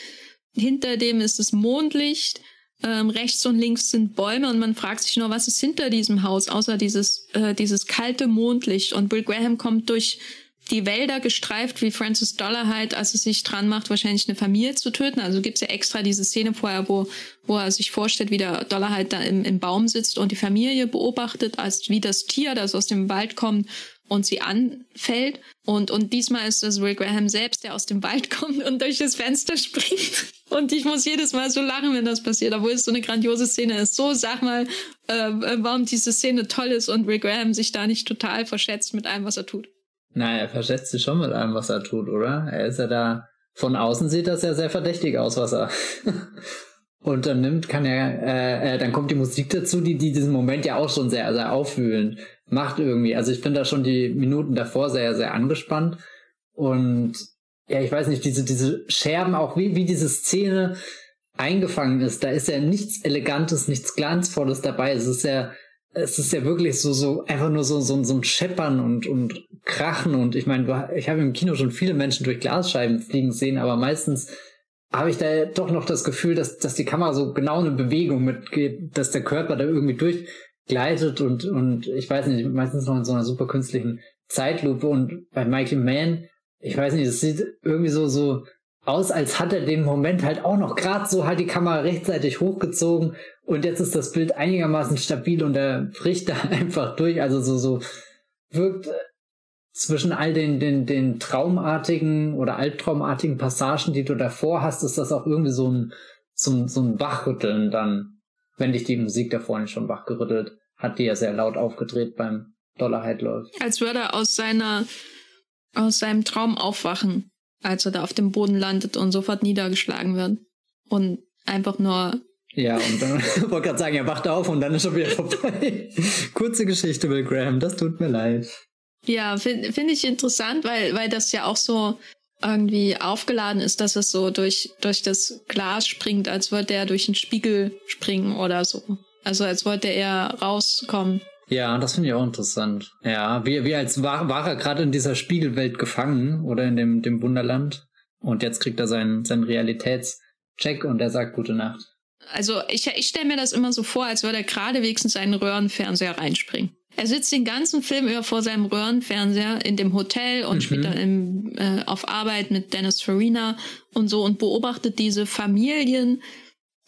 hinter dem ist das Mondlicht, ähm, rechts und links sind Bäume und man fragt sich nur, was ist hinter diesem Haus, außer dieses, äh, dieses kalte Mondlicht. Und Bill Graham kommt durch die Wälder gestreift, wie Francis Dollar halt, als es sich dran macht, wahrscheinlich eine Familie zu töten. Also gibt's ja extra diese Szene vorher, wo, wo er sich vorstellt, wie der Dollar halt da im, im Baum sitzt und die Familie beobachtet, als wie das Tier, das aus dem Wald kommt, und sie anfällt. Und, und diesmal ist es Will Graham selbst, der aus dem Wald kommt und durch das Fenster springt. Und ich muss jedes Mal so lachen, wenn das passiert, obwohl es so eine grandiose Szene ist. So, sag mal, äh, warum diese Szene toll ist und Will Graham sich da nicht total verschätzt mit allem, was er tut. Naja, er verschätzt sich schon mit allem, was er tut, oder? Er ist ja da, von außen sieht das ja sehr verdächtig aus, was er unternimmt, kann er, äh, äh, dann kommt die Musik dazu, die, die diesen Moment ja auch schon sehr, sehr aufwühlen macht irgendwie. Also ich finde da schon die Minuten davor sehr, sehr angespannt. Und ja, ich weiß nicht, diese, diese Scherben, auch wie, wie diese Szene eingefangen ist, da ist ja nichts Elegantes, nichts Glanzvolles dabei. Es ist ja, es ist ja wirklich so, so, einfach nur so, so, so ein Scheppern und, und Krachen. Und ich meine, ich habe im Kino schon viele Menschen durch Glasscheiben fliegen sehen, aber meistens habe ich da doch noch das Gefühl, dass, dass die Kamera so genau eine Bewegung mitgeht, dass der Körper da irgendwie durch, gleitet und, und ich weiß nicht, meistens noch in so einer super künstlichen Zeitlupe und bei Michael Mann ich weiß nicht, es sieht irgendwie so, so aus, als hat er den Moment halt auch noch gerade so halt die Kamera rechtzeitig hochgezogen und jetzt ist das Bild einigermaßen stabil und er bricht da einfach durch. Also so, so wirkt zwischen all den, den, den traumartigen oder albtraumartigen Passagen, die du davor hast, ist das auch irgendwie so ein, so ein, so ein Wachrütteln dann, wenn dich die Musik davor nicht schon wachgerüttelt hat, die ja sehr laut aufgedreht beim Dollarheit läuft. Als würde er aus seiner, aus seinem Traum aufwachen, als er da auf dem Boden landet und sofort niedergeschlagen wird. Und einfach nur ja, und dann wollte gerade sagen, er wacht auf und dann ist schon wieder vorbei. Kurze Geschichte, Will Graham, das tut mir leid. Ja, finde find ich interessant, weil, weil das ja auch so irgendwie aufgeladen ist, dass es so durch, durch das Glas springt, als würde er durch einen Spiegel springen oder so. Also als wollte er rauskommen. Ja, das finde ich auch interessant. Ja, wie, wie als war, war er gerade in dieser Spiegelwelt gefangen oder in dem, dem Wunderland. Und jetzt kriegt er seinen, seinen Realitätscheck und er sagt gute Nacht. Also ich, ich stelle mir das immer so vor, als würde er gerade wenigstens einen Röhrenfernseher reinspringen. Er sitzt den ganzen Film über vor seinem Röhrenfernseher in dem Hotel und mhm. später im, äh, auf Arbeit mit Dennis Farina und so und beobachtet diese Familien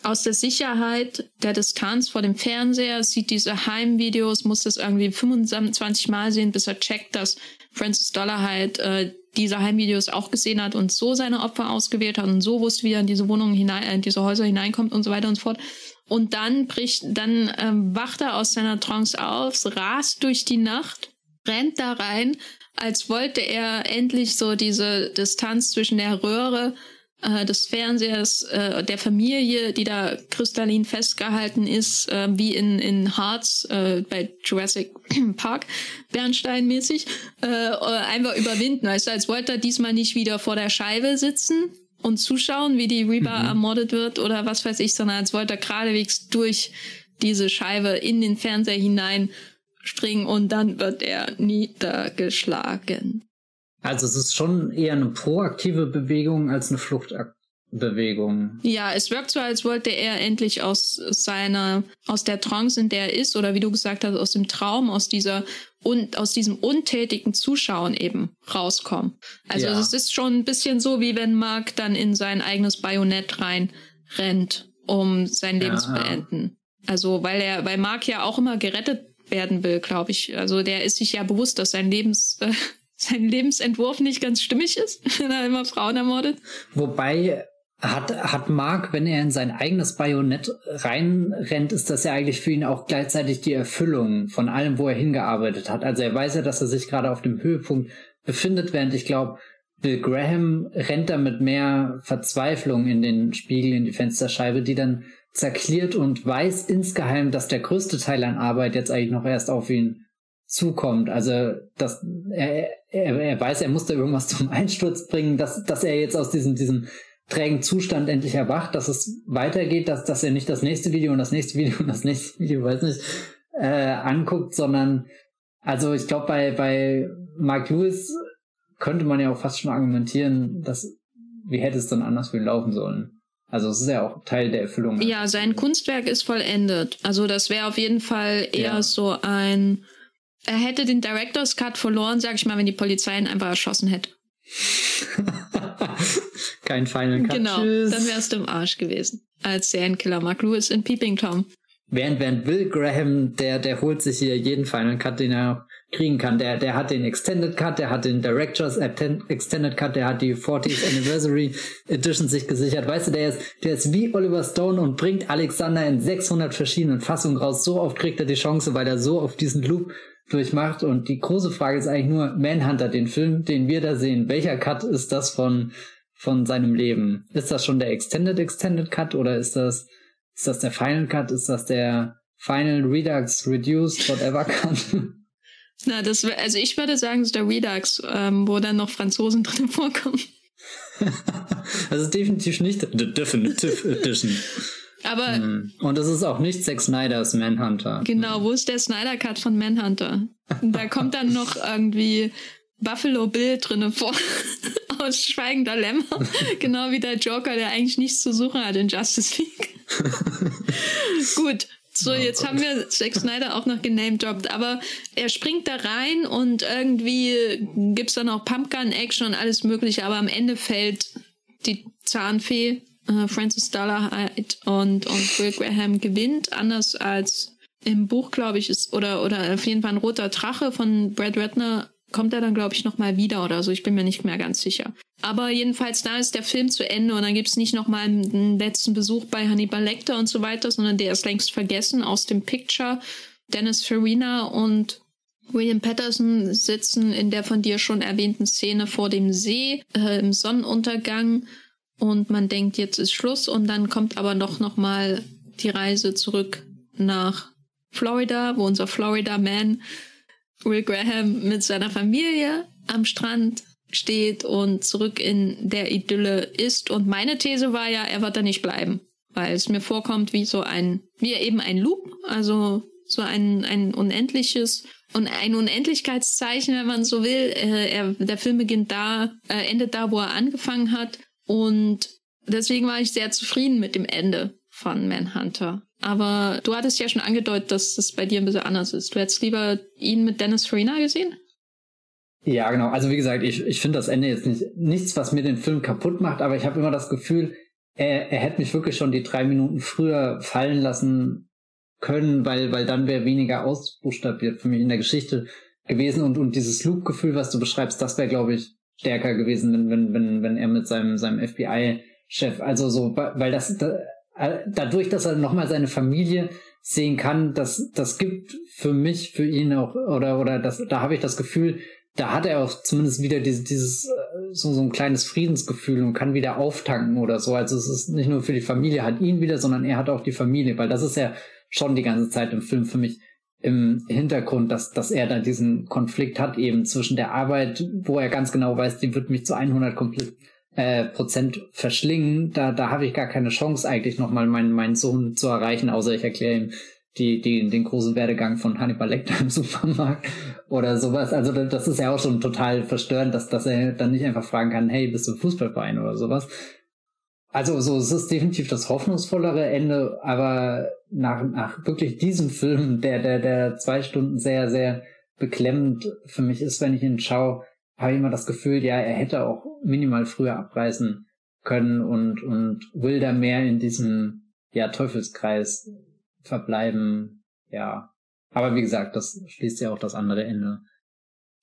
aus der Sicherheit der Distanz vor dem Fernseher, sieht diese Heimvideos, muss das irgendwie 25 Mal sehen, bis er checkt, dass Francis Dollar halt äh, diese Heimvideos auch gesehen hat und so seine Opfer ausgewählt hat und so wusste, wie er in diese Wohnungen hinein, in diese Häuser hineinkommt und so weiter und so fort. Und dann bricht, dann ähm, wacht er aus seiner Trance auf, rast durch die Nacht, rennt da rein, als wollte er endlich so diese Distanz zwischen der Röhre äh, des Fernsehers, äh, der Familie, die da kristallin festgehalten ist, äh, wie in, in Hearts äh, bei Jurassic Park, Bernstein-mäßig, äh, einfach überwinden. Also als wollte er diesmal nicht wieder vor der Scheibe sitzen, und zuschauen, wie die Reba mhm. ermordet wird oder was weiß ich, sondern als wollte er geradewegs durch diese Scheibe in den Fernseher hinein springen und dann wird er niedergeschlagen. Also es ist schon eher eine proaktive Bewegung als eine Fluchtaktion. Bewegung. Ja, es wirkt so, als wollte er endlich aus seiner, aus der Trance, in der er ist, oder wie du gesagt hast, aus dem Traum, aus dieser und aus diesem untätigen Zuschauen eben rauskommen. Also ja. es ist schon ein bisschen so, wie wenn Mark dann in sein eigenes Bajonett rein rennt, um sein Leben ja, zu beenden. Also weil er, weil Mark ja auch immer gerettet werden will, glaube ich. Also der ist sich ja bewusst, dass sein Lebens äh, sein Lebensentwurf nicht ganz stimmig ist, wenn er immer Frauen ermordet. Wobei hat, hat Mark, wenn er in sein eigenes Bajonett reinrennt, ist das ja eigentlich für ihn auch gleichzeitig die Erfüllung von allem, wo er hingearbeitet hat. Also er weiß ja, dass er sich gerade auf dem Höhepunkt befindet, während ich glaube, Bill Graham rennt da mit mehr Verzweiflung in den Spiegel, in die Fensterscheibe, die dann zerkliert und weiß insgeheim, dass der größte Teil an Arbeit jetzt eigentlich noch erst auf ihn zukommt. Also, dass er, er, er weiß, er muss da irgendwas zum Einsturz bringen, dass, dass er jetzt aus diesem, diesem trägen Zustand endlich erwacht, dass es weitergeht, dass, dass er nicht das nächste Video und das nächste Video und das nächste Video, weiß nicht, äh, anguckt, sondern also ich glaube, bei, bei Mark Lewis könnte man ja auch fast schon argumentieren, dass wie hätte es dann anders für ihn laufen sollen. Also es ist ja auch Teil der Erfüllung. Ja, sein Kunstwerk ist vollendet. Also das wäre auf jeden Fall eher ja. so ein. Er hätte den Director's Cut verloren, sag ich mal, wenn die Polizei ihn einfach erschossen hätte. Kein Final Cut. Genau, Tschüss. dann wärst du im Arsch gewesen. Als Serienkiller Mark Lewis in Peeping Tom. Während, während Will Graham, der, der holt sich hier jeden Final Cut, den er kriegen kann. Der, der hat den Extended Cut, der hat den Directors Extended Cut, der hat die 40th Anniversary Edition sich gesichert. Weißt du, der ist, der ist wie Oliver Stone und bringt Alexander in 600 verschiedenen Fassungen raus. So oft kriegt er die Chance, weil er so auf diesen Loop durchmacht. Und die große Frage ist eigentlich nur, Manhunter, den Film, den wir da sehen, welcher Cut ist das von, von seinem Leben? Ist das schon der Extended Extended Cut oder ist das, ist das der Final Cut? Ist das der Final Redux Reduced Whatever Cut? Na, das also ich würde sagen, es ist der Redux, ähm, wo dann noch Franzosen drin vorkommen. das ist definitiv nicht the Definitive Edition. Aber. Hm. Und es ist auch nicht Zack Snyders Manhunter. Genau, wo ist der Snyder Cut von Manhunter? da kommt dann noch irgendwie Buffalo Bill drinne vor. aus Schweigender Lämmer. genau wie der Joker, der eigentlich nichts zu suchen hat in Justice League. Gut. So, oh jetzt Gott. haben wir Zack Snyder auch noch genamedroppt, aber er springt da rein und irgendwie gibt's dann auch Pumpgun-Action und alles mögliche, aber am Ende fällt die Zahnfee, äh, Francis Dollard und, und Will Graham gewinnt, anders als im Buch, glaube ich, ist, oder, oder auf jeden Fall ein roter Drache von Brad Ratner kommt er dann, glaube ich, nochmal wieder oder so. Ich bin mir nicht mehr ganz sicher. Aber jedenfalls, da ist der Film zu Ende und dann gibt's nicht nochmal einen letzten Besuch bei Hannibal Lecter und so weiter, sondern der ist längst vergessen aus dem Picture. Dennis Farina und William Patterson sitzen in der von dir schon erwähnten Szene vor dem See äh, im Sonnenuntergang und man denkt, jetzt ist Schluss und dann kommt aber doch nochmal die Reise zurück nach Florida, wo unser Florida Man Will Graham mit seiner Familie am Strand steht und zurück in der Idylle ist. Und meine These war ja, er wird da nicht bleiben, weil es mir vorkommt wie so ein, wie eben ein Loop, also so ein, ein unendliches und ein Unendlichkeitszeichen, wenn man so will. Äh, er, der Film beginnt da, äh, endet da, wo er angefangen hat. Und deswegen war ich sehr zufrieden mit dem Ende von Manhunter. Aber du hattest ja schon angedeutet, dass das bei dir ein bisschen anders ist. Du hättest lieber ihn mit Dennis Farina gesehen? Ja, genau. Also wie gesagt, ich, ich finde das Ende jetzt nicht nichts, was mir den Film kaputt macht, aber ich habe immer das Gefühl, er, er hätte mich wirklich schon die drei Minuten früher fallen lassen können, weil, weil dann wäre weniger ausbuchstabiert für mich in der Geschichte gewesen und, und dieses Loop-Gefühl, was du beschreibst, das wäre, glaube ich, stärker gewesen, wenn, wenn, wenn, wenn er mit seinem, seinem FBI-Chef, also so, weil das, äh, dadurch, dass er nochmal seine Familie sehen kann, das, das gibt für mich, für ihn auch, oder, oder das, da habe ich das Gefühl, da hat er auch zumindest wieder dieses, dieses äh, so, so ein kleines Friedensgefühl und kann wieder auftanken oder so. Also es ist nicht nur für die Familie, hat ihn wieder, sondern er hat auch die Familie, weil das ist ja schon die ganze Zeit im Film für mich im Hintergrund, dass, dass er da diesen Konflikt hat eben zwischen der Arbeit, wo er ganz genau weiß, die wird mich zu 100 komplett äh, Prozent verschlingen, da, da habe ich gar keine Chance eigentlich nochmal meinen, meinen Sohn zu erreichen, außer ich erkläre ihm die, die, den großen Werdegang von Hannibal Lecter im Supermarkt oder sowas. Also das ist ja auch schon total verstörend, dass, dass er dann nicht einfach fragen kann, hey, bist du ein Fußballverein oder sowas. Also so, es ist definitiv das hoffnungsvollere Ende, aber nach, nach wirklich diesem Film, der, der, der zwei Stunden sehr, sehr beklemmend für mich ist, wenn ich ihn schaue, habe ich immer das Gefühl, ja, er hätte auch minimal früher abreißen können und, und will da mehr in diesem, ja, Teufelskreis verbleiben, ja. Aber wie gesagt, das schließt ja auch das andere Ende.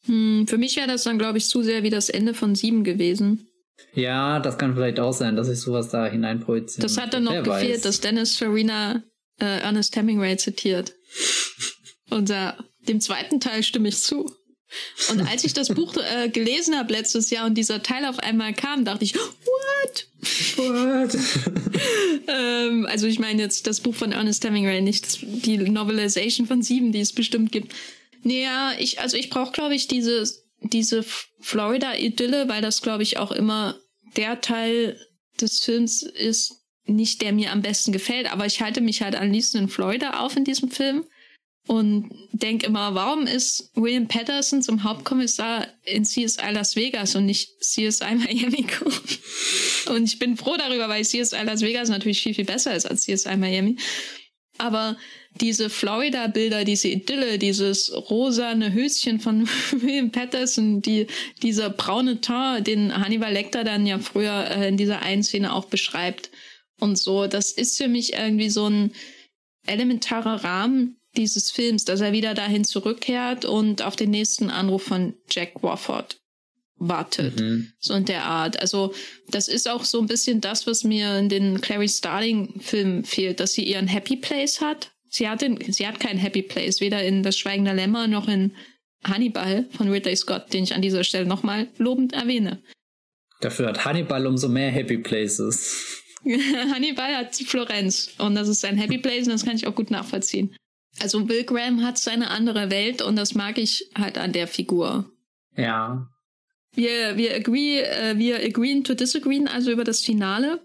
Hm, für mich wäre das dann, glaube ich, zu sehr wie das Ende von sieben gewesen. Ja, das kann vielleicht auch sein, dass ich sowas da hineinprojiziere. Das hat dann noch gefehlt, weiß. dass Dennis Farina äh, Ernest Hemingway zitiert. Und äh, dem zweiten Teil stimme ich zu. Und als ich das Buch äh, gelesen habe letztes Jahr und dieser Teil auf einmal kam, dachte ich, what? What? ähm, also ich meine jetzt das Buch von Ernest Hemingway, nicht die Novelization von Sieben, die es bestimmt gibt. Naja, ich, also ich brauche, glaube ich, diese, diese Florida-Idylle, weil das, glaube ich, auch immer der Teil des Films ist, nicht der mir am besten gefällt, aber ich halte mich halt am liebsten in Florida auf in diesem Film und denke immer, warum ist William Patterson zum Hauptkommissar in CSI Las Vegas und nicht CSI Miami? und ich bin froh darüber, weil CSI Las Vegas natürlich viel, viel besser ist als CSI Miami. Aber diese Florida-Bilder, diese Idylle, dieses rosane Höschen von William Patterson, die, dieser braune Teint, den Hannibal Lecter dann ja früher äh, in dieser einen Szene auch beschreibt und so, das ist für mich irgendwie so ein elementarer Rahmen, dieses Films, dass er wieder dahin zurückkehrt und auf den nächsten Anruf von Jack Wofford wartet. Mhm. So in der Art. Also, das ist auch so ein bisschen das, was mir in den Clary Starling-Filmen fehlt, dass sie ihren Happy Place hat. Sie hat, den, sie hat keinen Happy Place, weder in Das Schweigende Lämmer noch in Hannibal von Ridley Scott, den ich an dieser Stelle nochmal lobend erwähne. Dafür hat Hannibal umso mehr Happy Places. Hannibal hat Florenz und das ist sein Happy Place und das kann ich auch gut nachvollziehen. Also Will Graham hat seine andere Welt und das mag ich halt an der Figur. Ja. Wir, wir agree, äh, wir agreeen to disagree, also über das Finale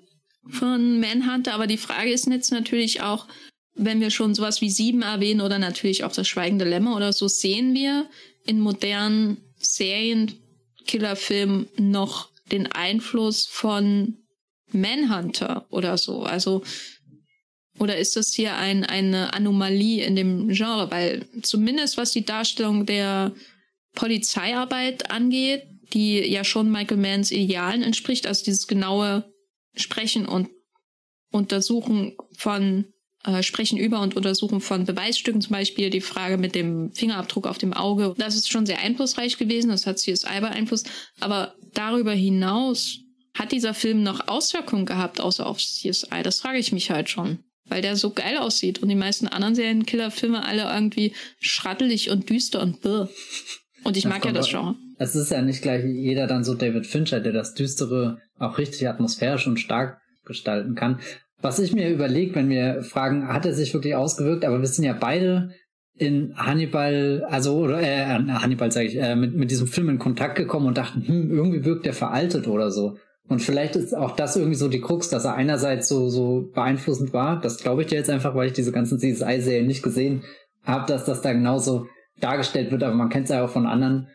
von Manhunter, aber die Frage ist jetzt natürlich auch, wenn wir schon sowas wie Sieben erwähnen oder natürlich auch das Schweigende Lämmer oder so, sehen wir in modernen Serienkillerfilmen noch den Einfluss von Manhunter oder so. Also Oder ist das hier ein, eine Anomalie in dem Genre? Weil zumindest was die Darstellung der Polizeiarbeit angeht, die ja schon Michael Manns Idealen entspricht, also dieses genaue Sprechen und Untersuchen von äh, Sprechen über und Untersuchen von Beweisstücken, zum Beispiel die Frage mit dem Fingerabdruck auf dem Auge. Das ist schon sehr einflussreich gewesen, das hat CSI beeinflusst. Aber darüber hinaus hat dieser Film noch Auswirkungen gehabt, außer auf CSI? Das frage ich mich halt schon. Weil der so geil aussieht und die meisten anderen Serienkiller-Filme alle irgendwie schrattelig und düster und bäh. Und ich das mag ja das Genre. Es ist ja nicht gleich jeder dann so David Fincher, der das Düstere auch richtig atmosphärisch und stark gestalten kann. Was ich mir überlege, wenn wir fragen, hat er sich wirklich ausgewirkt, aber wir sind ja beide in Hannibal, also oder äh, Hannibal sage ich, äh, mit, mit diesem Film in Kontakt gekommen und dachten, hm, irgendwie wirkt der veraltet oder so. Und vielleicht ist auch das irgendwie so die Krux, dass er einerseits so, so beeinflussend war. Das glaube ich dir jetzt einfach, weil ich diese ganzen CSI-Serien nicht gesehen habe, dass das da genauso dargestellt wird. Aber man kennt es ja auch von anderen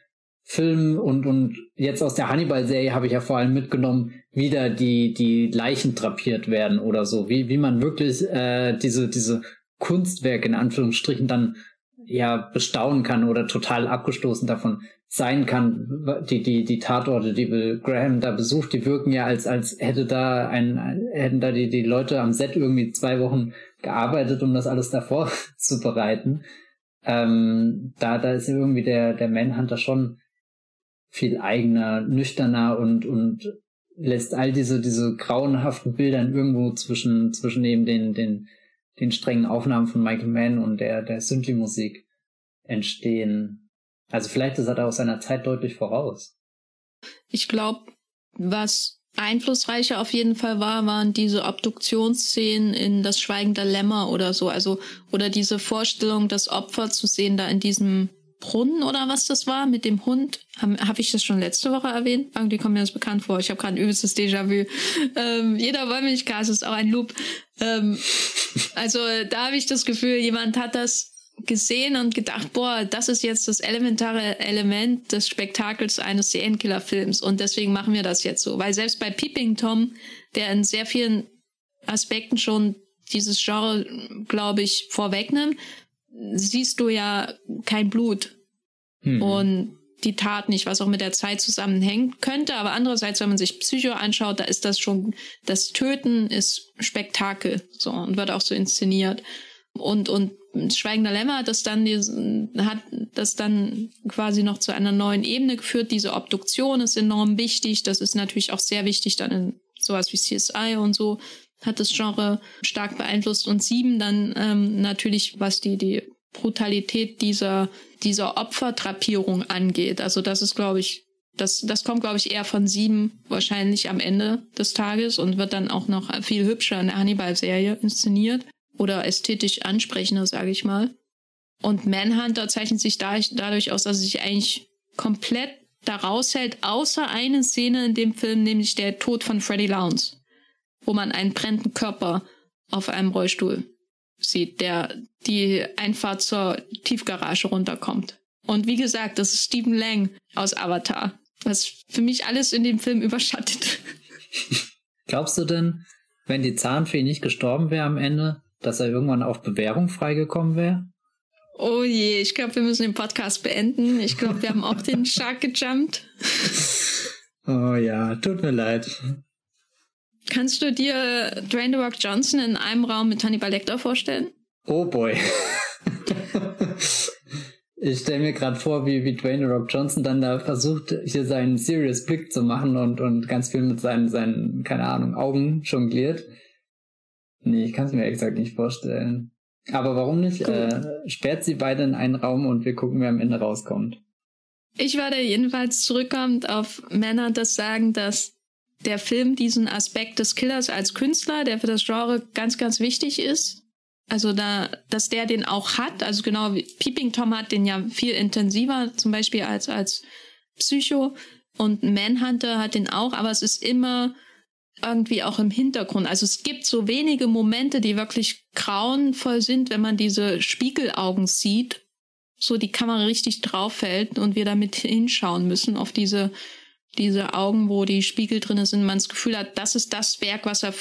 Filmen und, und jetzt aus der Hannibal-Serie habe ich ja vor allem mitgenommen, wie da die, die Leichen drapiert werden oder so. Wie, wie man wirklich äh, diese, diese Kunstwerke in Anführungsstrichen dann ja bestaunen kann oder total abgestoßen davon sein kann. Die, die, die Tatorte, die Will Graham da besucht, die wirken ja als, als hätte da ein, hätten da die, die Leute am Set irgendwie zwei Wochen gearbeitet, um das alles davor zu bereiten. Ähm, da, da ist irgendwie der, der Manhunter schon viel eigener, nüchterner und, und lässt all diese, diese grauenhaften Bilder irgendwo zwischen, zwischen eben den, den, den strengen Aufnahmen von Michael Mann und der, der Synthie-Musik entstehen. Also vielleicht ist er da aus seiner Zeit deutlich voraus. Ich glaube, was einflussreicher auf jeden Fall war, waren diese Obduktionsszenen in Das Schweigen der Lämmer oder so. Also, oder diese Vorstellung, das Opfer zu sehen da in diesem Brunnen oder was das war mit dem Hund. Habe hab ich das schon letzte Woche erwähnt? Irgendwie kommt mir das bekannt vor. Ich habe gerade ein übelstes Déjà-vu. Ähm, jeder Wollmilchgas ist auch ein Loop. Ähm, also da habe ich das Gefühl, jemand hat das gesehen und gedacht, boah, das ist jetzt das elementare Element des Spektakels eines Serienkiller-Films und deswegen machen wir das jetzt so. Weil selbst bei Peeping Tom, der in sehr vielen Aspekten schon dieses Genre, glaube ich, vorwegnimmt, siehst du ja kein Blut hm. und die Tat nicht, was auch mit der Zeit zusammenhängt könnte. Aber andererseits, wenn man sich Psycho anschaut, da ist das schon, das Töten ist Spektakel, so, und wird auch so inszeniert. Und, und Schweigender Lämmer hat das dann, hat das dann quasi noch zu einer neuen Ebene geführt. Diese Obduktion ist enorm wichtig. Das ist natürlich auch sehr wichtig dann in sowas wie CSI und so hat das Genre stark beeinflusst und sieben dann ähm, natürlich, was die, die Brutalität dieser, dieser Opfertrapierung angeht. Also das ist, glaube ich, das, das kommt, glaube ich, eher von sieben wahrscheinlich am Ende des Tages und wird dann auch noch viel hübscher in der Hannibal-Serie inszeniert oder ästhetisch ansprechender, sage ich mal. Und Manhunter zeichnet sich dadurch aus, dass er sich eigentlich komplett daraus hält, außer eine Szene in dem Film, nämlich der Tod von Freddy Lowndes wo man einen brennenden Körper auf einem Rollstuhl sieht, der die Einfahrt zur Tiefgarage runterkommt. Und wie gesagt, das ist Stephen Lang aus Avatar, was für mich alles in dem Film überschattet. Glaubst du denn, wenn die Zahnfee nicht gestorben wäre am Ende, dass er irgendwann auf Bewährung freigekommen wäre? Oh je, ich glaube, wir müssen den Podcast beenden. Ich glaube, wir haben auch den Shark gejumpt. Oh ja, tut mir leid. Kannst du dir Dwayne The Rock Johnson in einem Raum mit Hannibal Lecter vorstellen? Oh boy. ich stelle mir gerade vor, wie, wie Dwayne The Rock Johnson dann da versucht, hier seinen Serious Blick zu machen und, und ganz viel mit seinen, seinen, keine Ahnung, Augen jongliert. Nee, ich kann es mir ehrlich gesagt nicht vorstellen. Aber warum nicht? Äh, sperrt sie beide in einen Raum und wir gucken, wer am Ende rauskommt. Ich werde jedenfalls zurückkommend auf Männer das sagen, dass der Film diesen Aspekt des Killers als Künstler, der für das Genre ganz, ganz wichtig ist. Also da, dass der den auch hat, also genau wie Peeping Tom hat den ja viel intensiver, zum Beispiel als, als Psycho und Manhunter hat den auch, aber es ist immer irgendwie auch im Hintergrund. Also es gibt so wenige Momente, die wirklich grauenvoll sind, wenn man diese Spiegelaugen sieht, so die Kamera richtig drauf fällt und wir damit hinschauen müssen auf diese diese Augen, wo die Spiegel drin sind, man das Gefühl hat, das ist das Werk, was er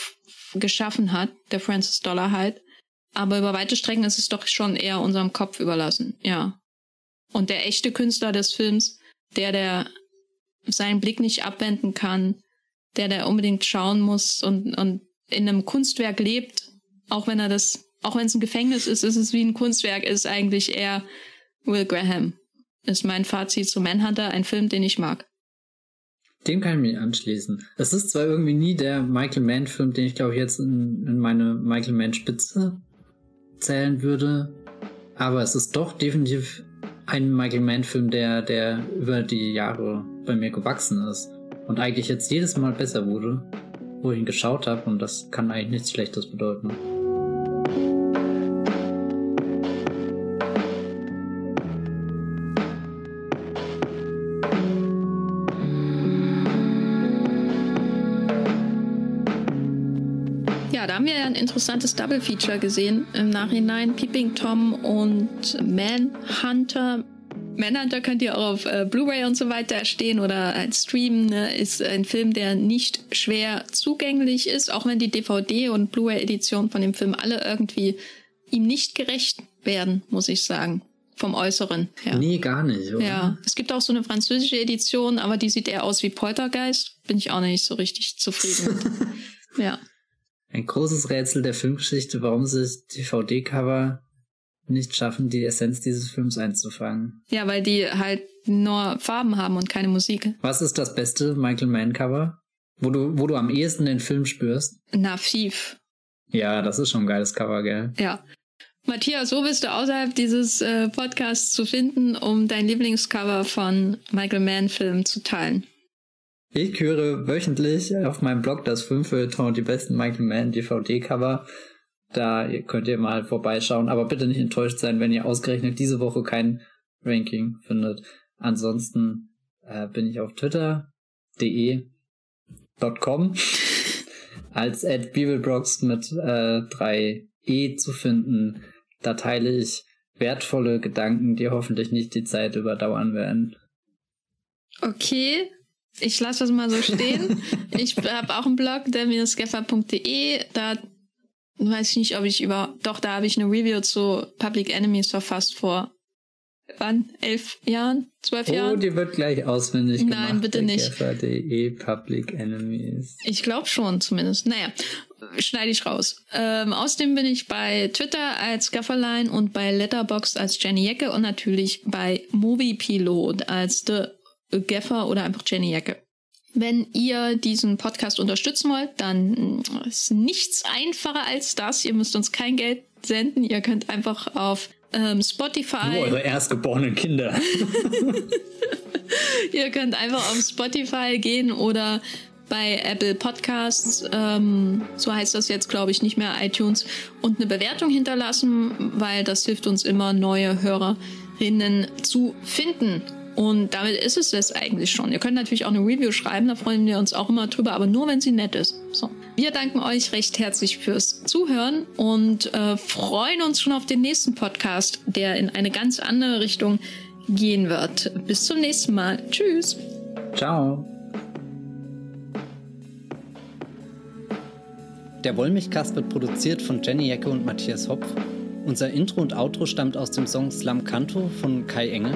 geschaffen hat, der Francis Dollar halt. Aber über weite Strecken ist es doch schon eher unserem Kopf überlassen, ja. Und der echte Künstler des Films, der, der seinen Blick nicht abwenden kann, der, der unbedingt schauen muss und, und in einem Kunstwerk lebt, auch wenn er das, auch wenn es ein Gefängnis ist, ist es wie ein Kunstwerk, ist eigentlich eher Will Graham. Ist mein Fazit zu Manhunter, ein Film, den ich mag. Dem kann ich mich anschließen. Es ist zwar irgendwie nie der Michael Mann-Film, den ich glaube ich jetzt in, in meine Michael Mann-Spitze zählen würde, aber es ist doch definitiv ein Michael Mann-Film, der, der über die Jahre bei mir gewachsen ist und eigentlich jetzt jedes Mal besser wurde, wo ich ihn geschaut habe und das kann eigentlich nichts Schlechtes bedeuten. Ja, da haben wir ein interessantes Double Feature gesehen im Nachhinein. Peeping Tom und Manhunter. Manhunter könnt ihr auch auf äh, Blu-ray und so weiter stehen oder als Stream. Ne? Ist ein Film, der nicht schwer zugänglich ist, auch wenn die DVD und Blu-ray-Edition von dem Film alle irgendwie ihm nicht gerecht werden, muss ich sagen. Vom Äußeren her. Nee, gar nicht, oder? Ja, es gibt auch so eine französische Edition, aber die sieht eher aus wie Poltergeist. Bin ich auch nicht so richtig zufrieden mit. ja. Ein großes Rätsel der Filmgeschichte, warum sich DVD-Cover nicht schaffen, die Essenz dieses Films einzufangen. Ja, weil die halt nur Farben haben und keine Musik. Was ist das beste Michael Mann-Cover? Wo du, wo du am ehesten den Film spürst? Na, Thief. Ja, das ist schon ein geiles Cover, gell? Ja. Matthias, wo bist du außerhalb dieses äh, Podcasts zu finden, um dein Lieblingscover von Michael Mann-Film zu teilen? Ich höre wöchentlich auf meinem Blog das Filmfeuilleton die besten Michael Mann DVD-Cover. Da könnt ihr mal vorbeischauen, aber bitte nicht enttäuscht sein, wenn ihr ausgerechnet diese Woche kein Ranking findet. Ansonsten äh, bin ich auf twitter.de.com als at Bibelbrox mit äh, 3e zu finden. Da teile ich wertvolle Gedanken, die hoffentlich nicht die Zeit überdauern werden. Okay, ich lasse das mal so stehen. ich habe auch einen Blog, der-geffer.de. Da weiß ich nicht, ob ich über. Doch, da habe ich eine Review zu Public Enemies verfasst vor wann? Elf Jahren? Zwölf oh, Jahren? Oh, die wird gleich auswendig Nein, gemacht. bitte nicht. Geffer.de Public Enemies. Ich glaube schon, zumindest. Naja, schneide ich raus. Ähm, außerdem bin ich bei Twitter als Gafferline und bei Letterboxd als Jenny Jecke und natürlich bei Moviepilot als The Gaffer oder einfach Jenny Jacke. Wenn ihr diesen Podcast unterstützen wollt, dann ist nichts einfacher als das. Ihr müsst uns kein Geld senden. Ihr könnt einfach auf ähm, Spotify. Nur eure erstgeborenen Kinder. ihr könnt einfach auf Spotify gehen oder bei Apple Podcasts, ähm, so heißt das jetzt, glaube ich, nicht mehr iTunes, und eine Bewertung hinterlassen, weil das hilft uns immer, neue Hörerinnen zu finden. Und damit ist es das eigentlich schon. Ihr könnt natürlich auch eine Review schreiben, da freuen wir uns auch immer drüber, aber nur wenn sie nett ist. So. Wir danken euch recht herzlich fürs Zuhören und äh, freuen uns schon auf den nächsten Podcast, der in eine ganz andere Richtung gehen wird. Bis zum nächsten Mal. Tschüss. Ciao. Der Wollmilchcast wird produziert von Jenny Jacke und Matthias Hopf. Unser Intro und Outro stammt aus dem Song Slam Canto von Kai Engel.